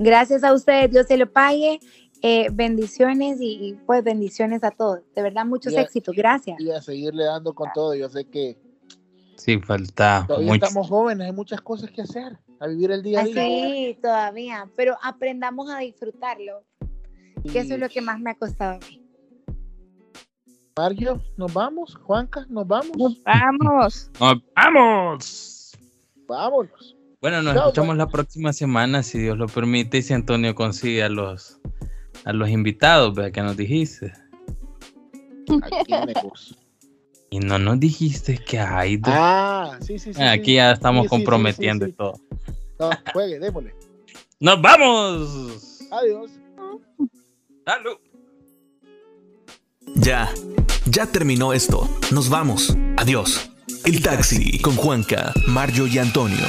Gracias a ustedes, Dios se lo pague. Eh, bendiciones y, y, pues bendiciones a todos. De verdad, muchos Ya. éxitos. Gracias. Y a seguirle dando con todo. Yo sé que Sí, falta todavía mucho. estamos jóvenes, hay muchas cosas que hacer. A vivir el día a día. Así todavía, pero aprendamos a disfrutarlo, que eso es lo que más me ha costado a mí. Mario, ¿nos vamos? Juanca, ¿nos vamos? Nos vamos. ¡Nos ¡Vamos! Vámonos. Bueno, nos Chao, escuchamos la próxima semana, si Dios lo permite, y si Antonio consigue a los, a los invitados, vea que nos dijiste. Aquí. Y no nos dijiste que hay dos. Ah, sí, sí, sí. Aquí sí. ya estamos Sí, sí, sí, comprometiendo sí, y todo. No, juegue, démosle. ¡Nos vamos! Adiós. ¡Salud! Ya, ya terminó esto. Nos vamos. Adiós. El taxi con Juanca, Mario y Antonio.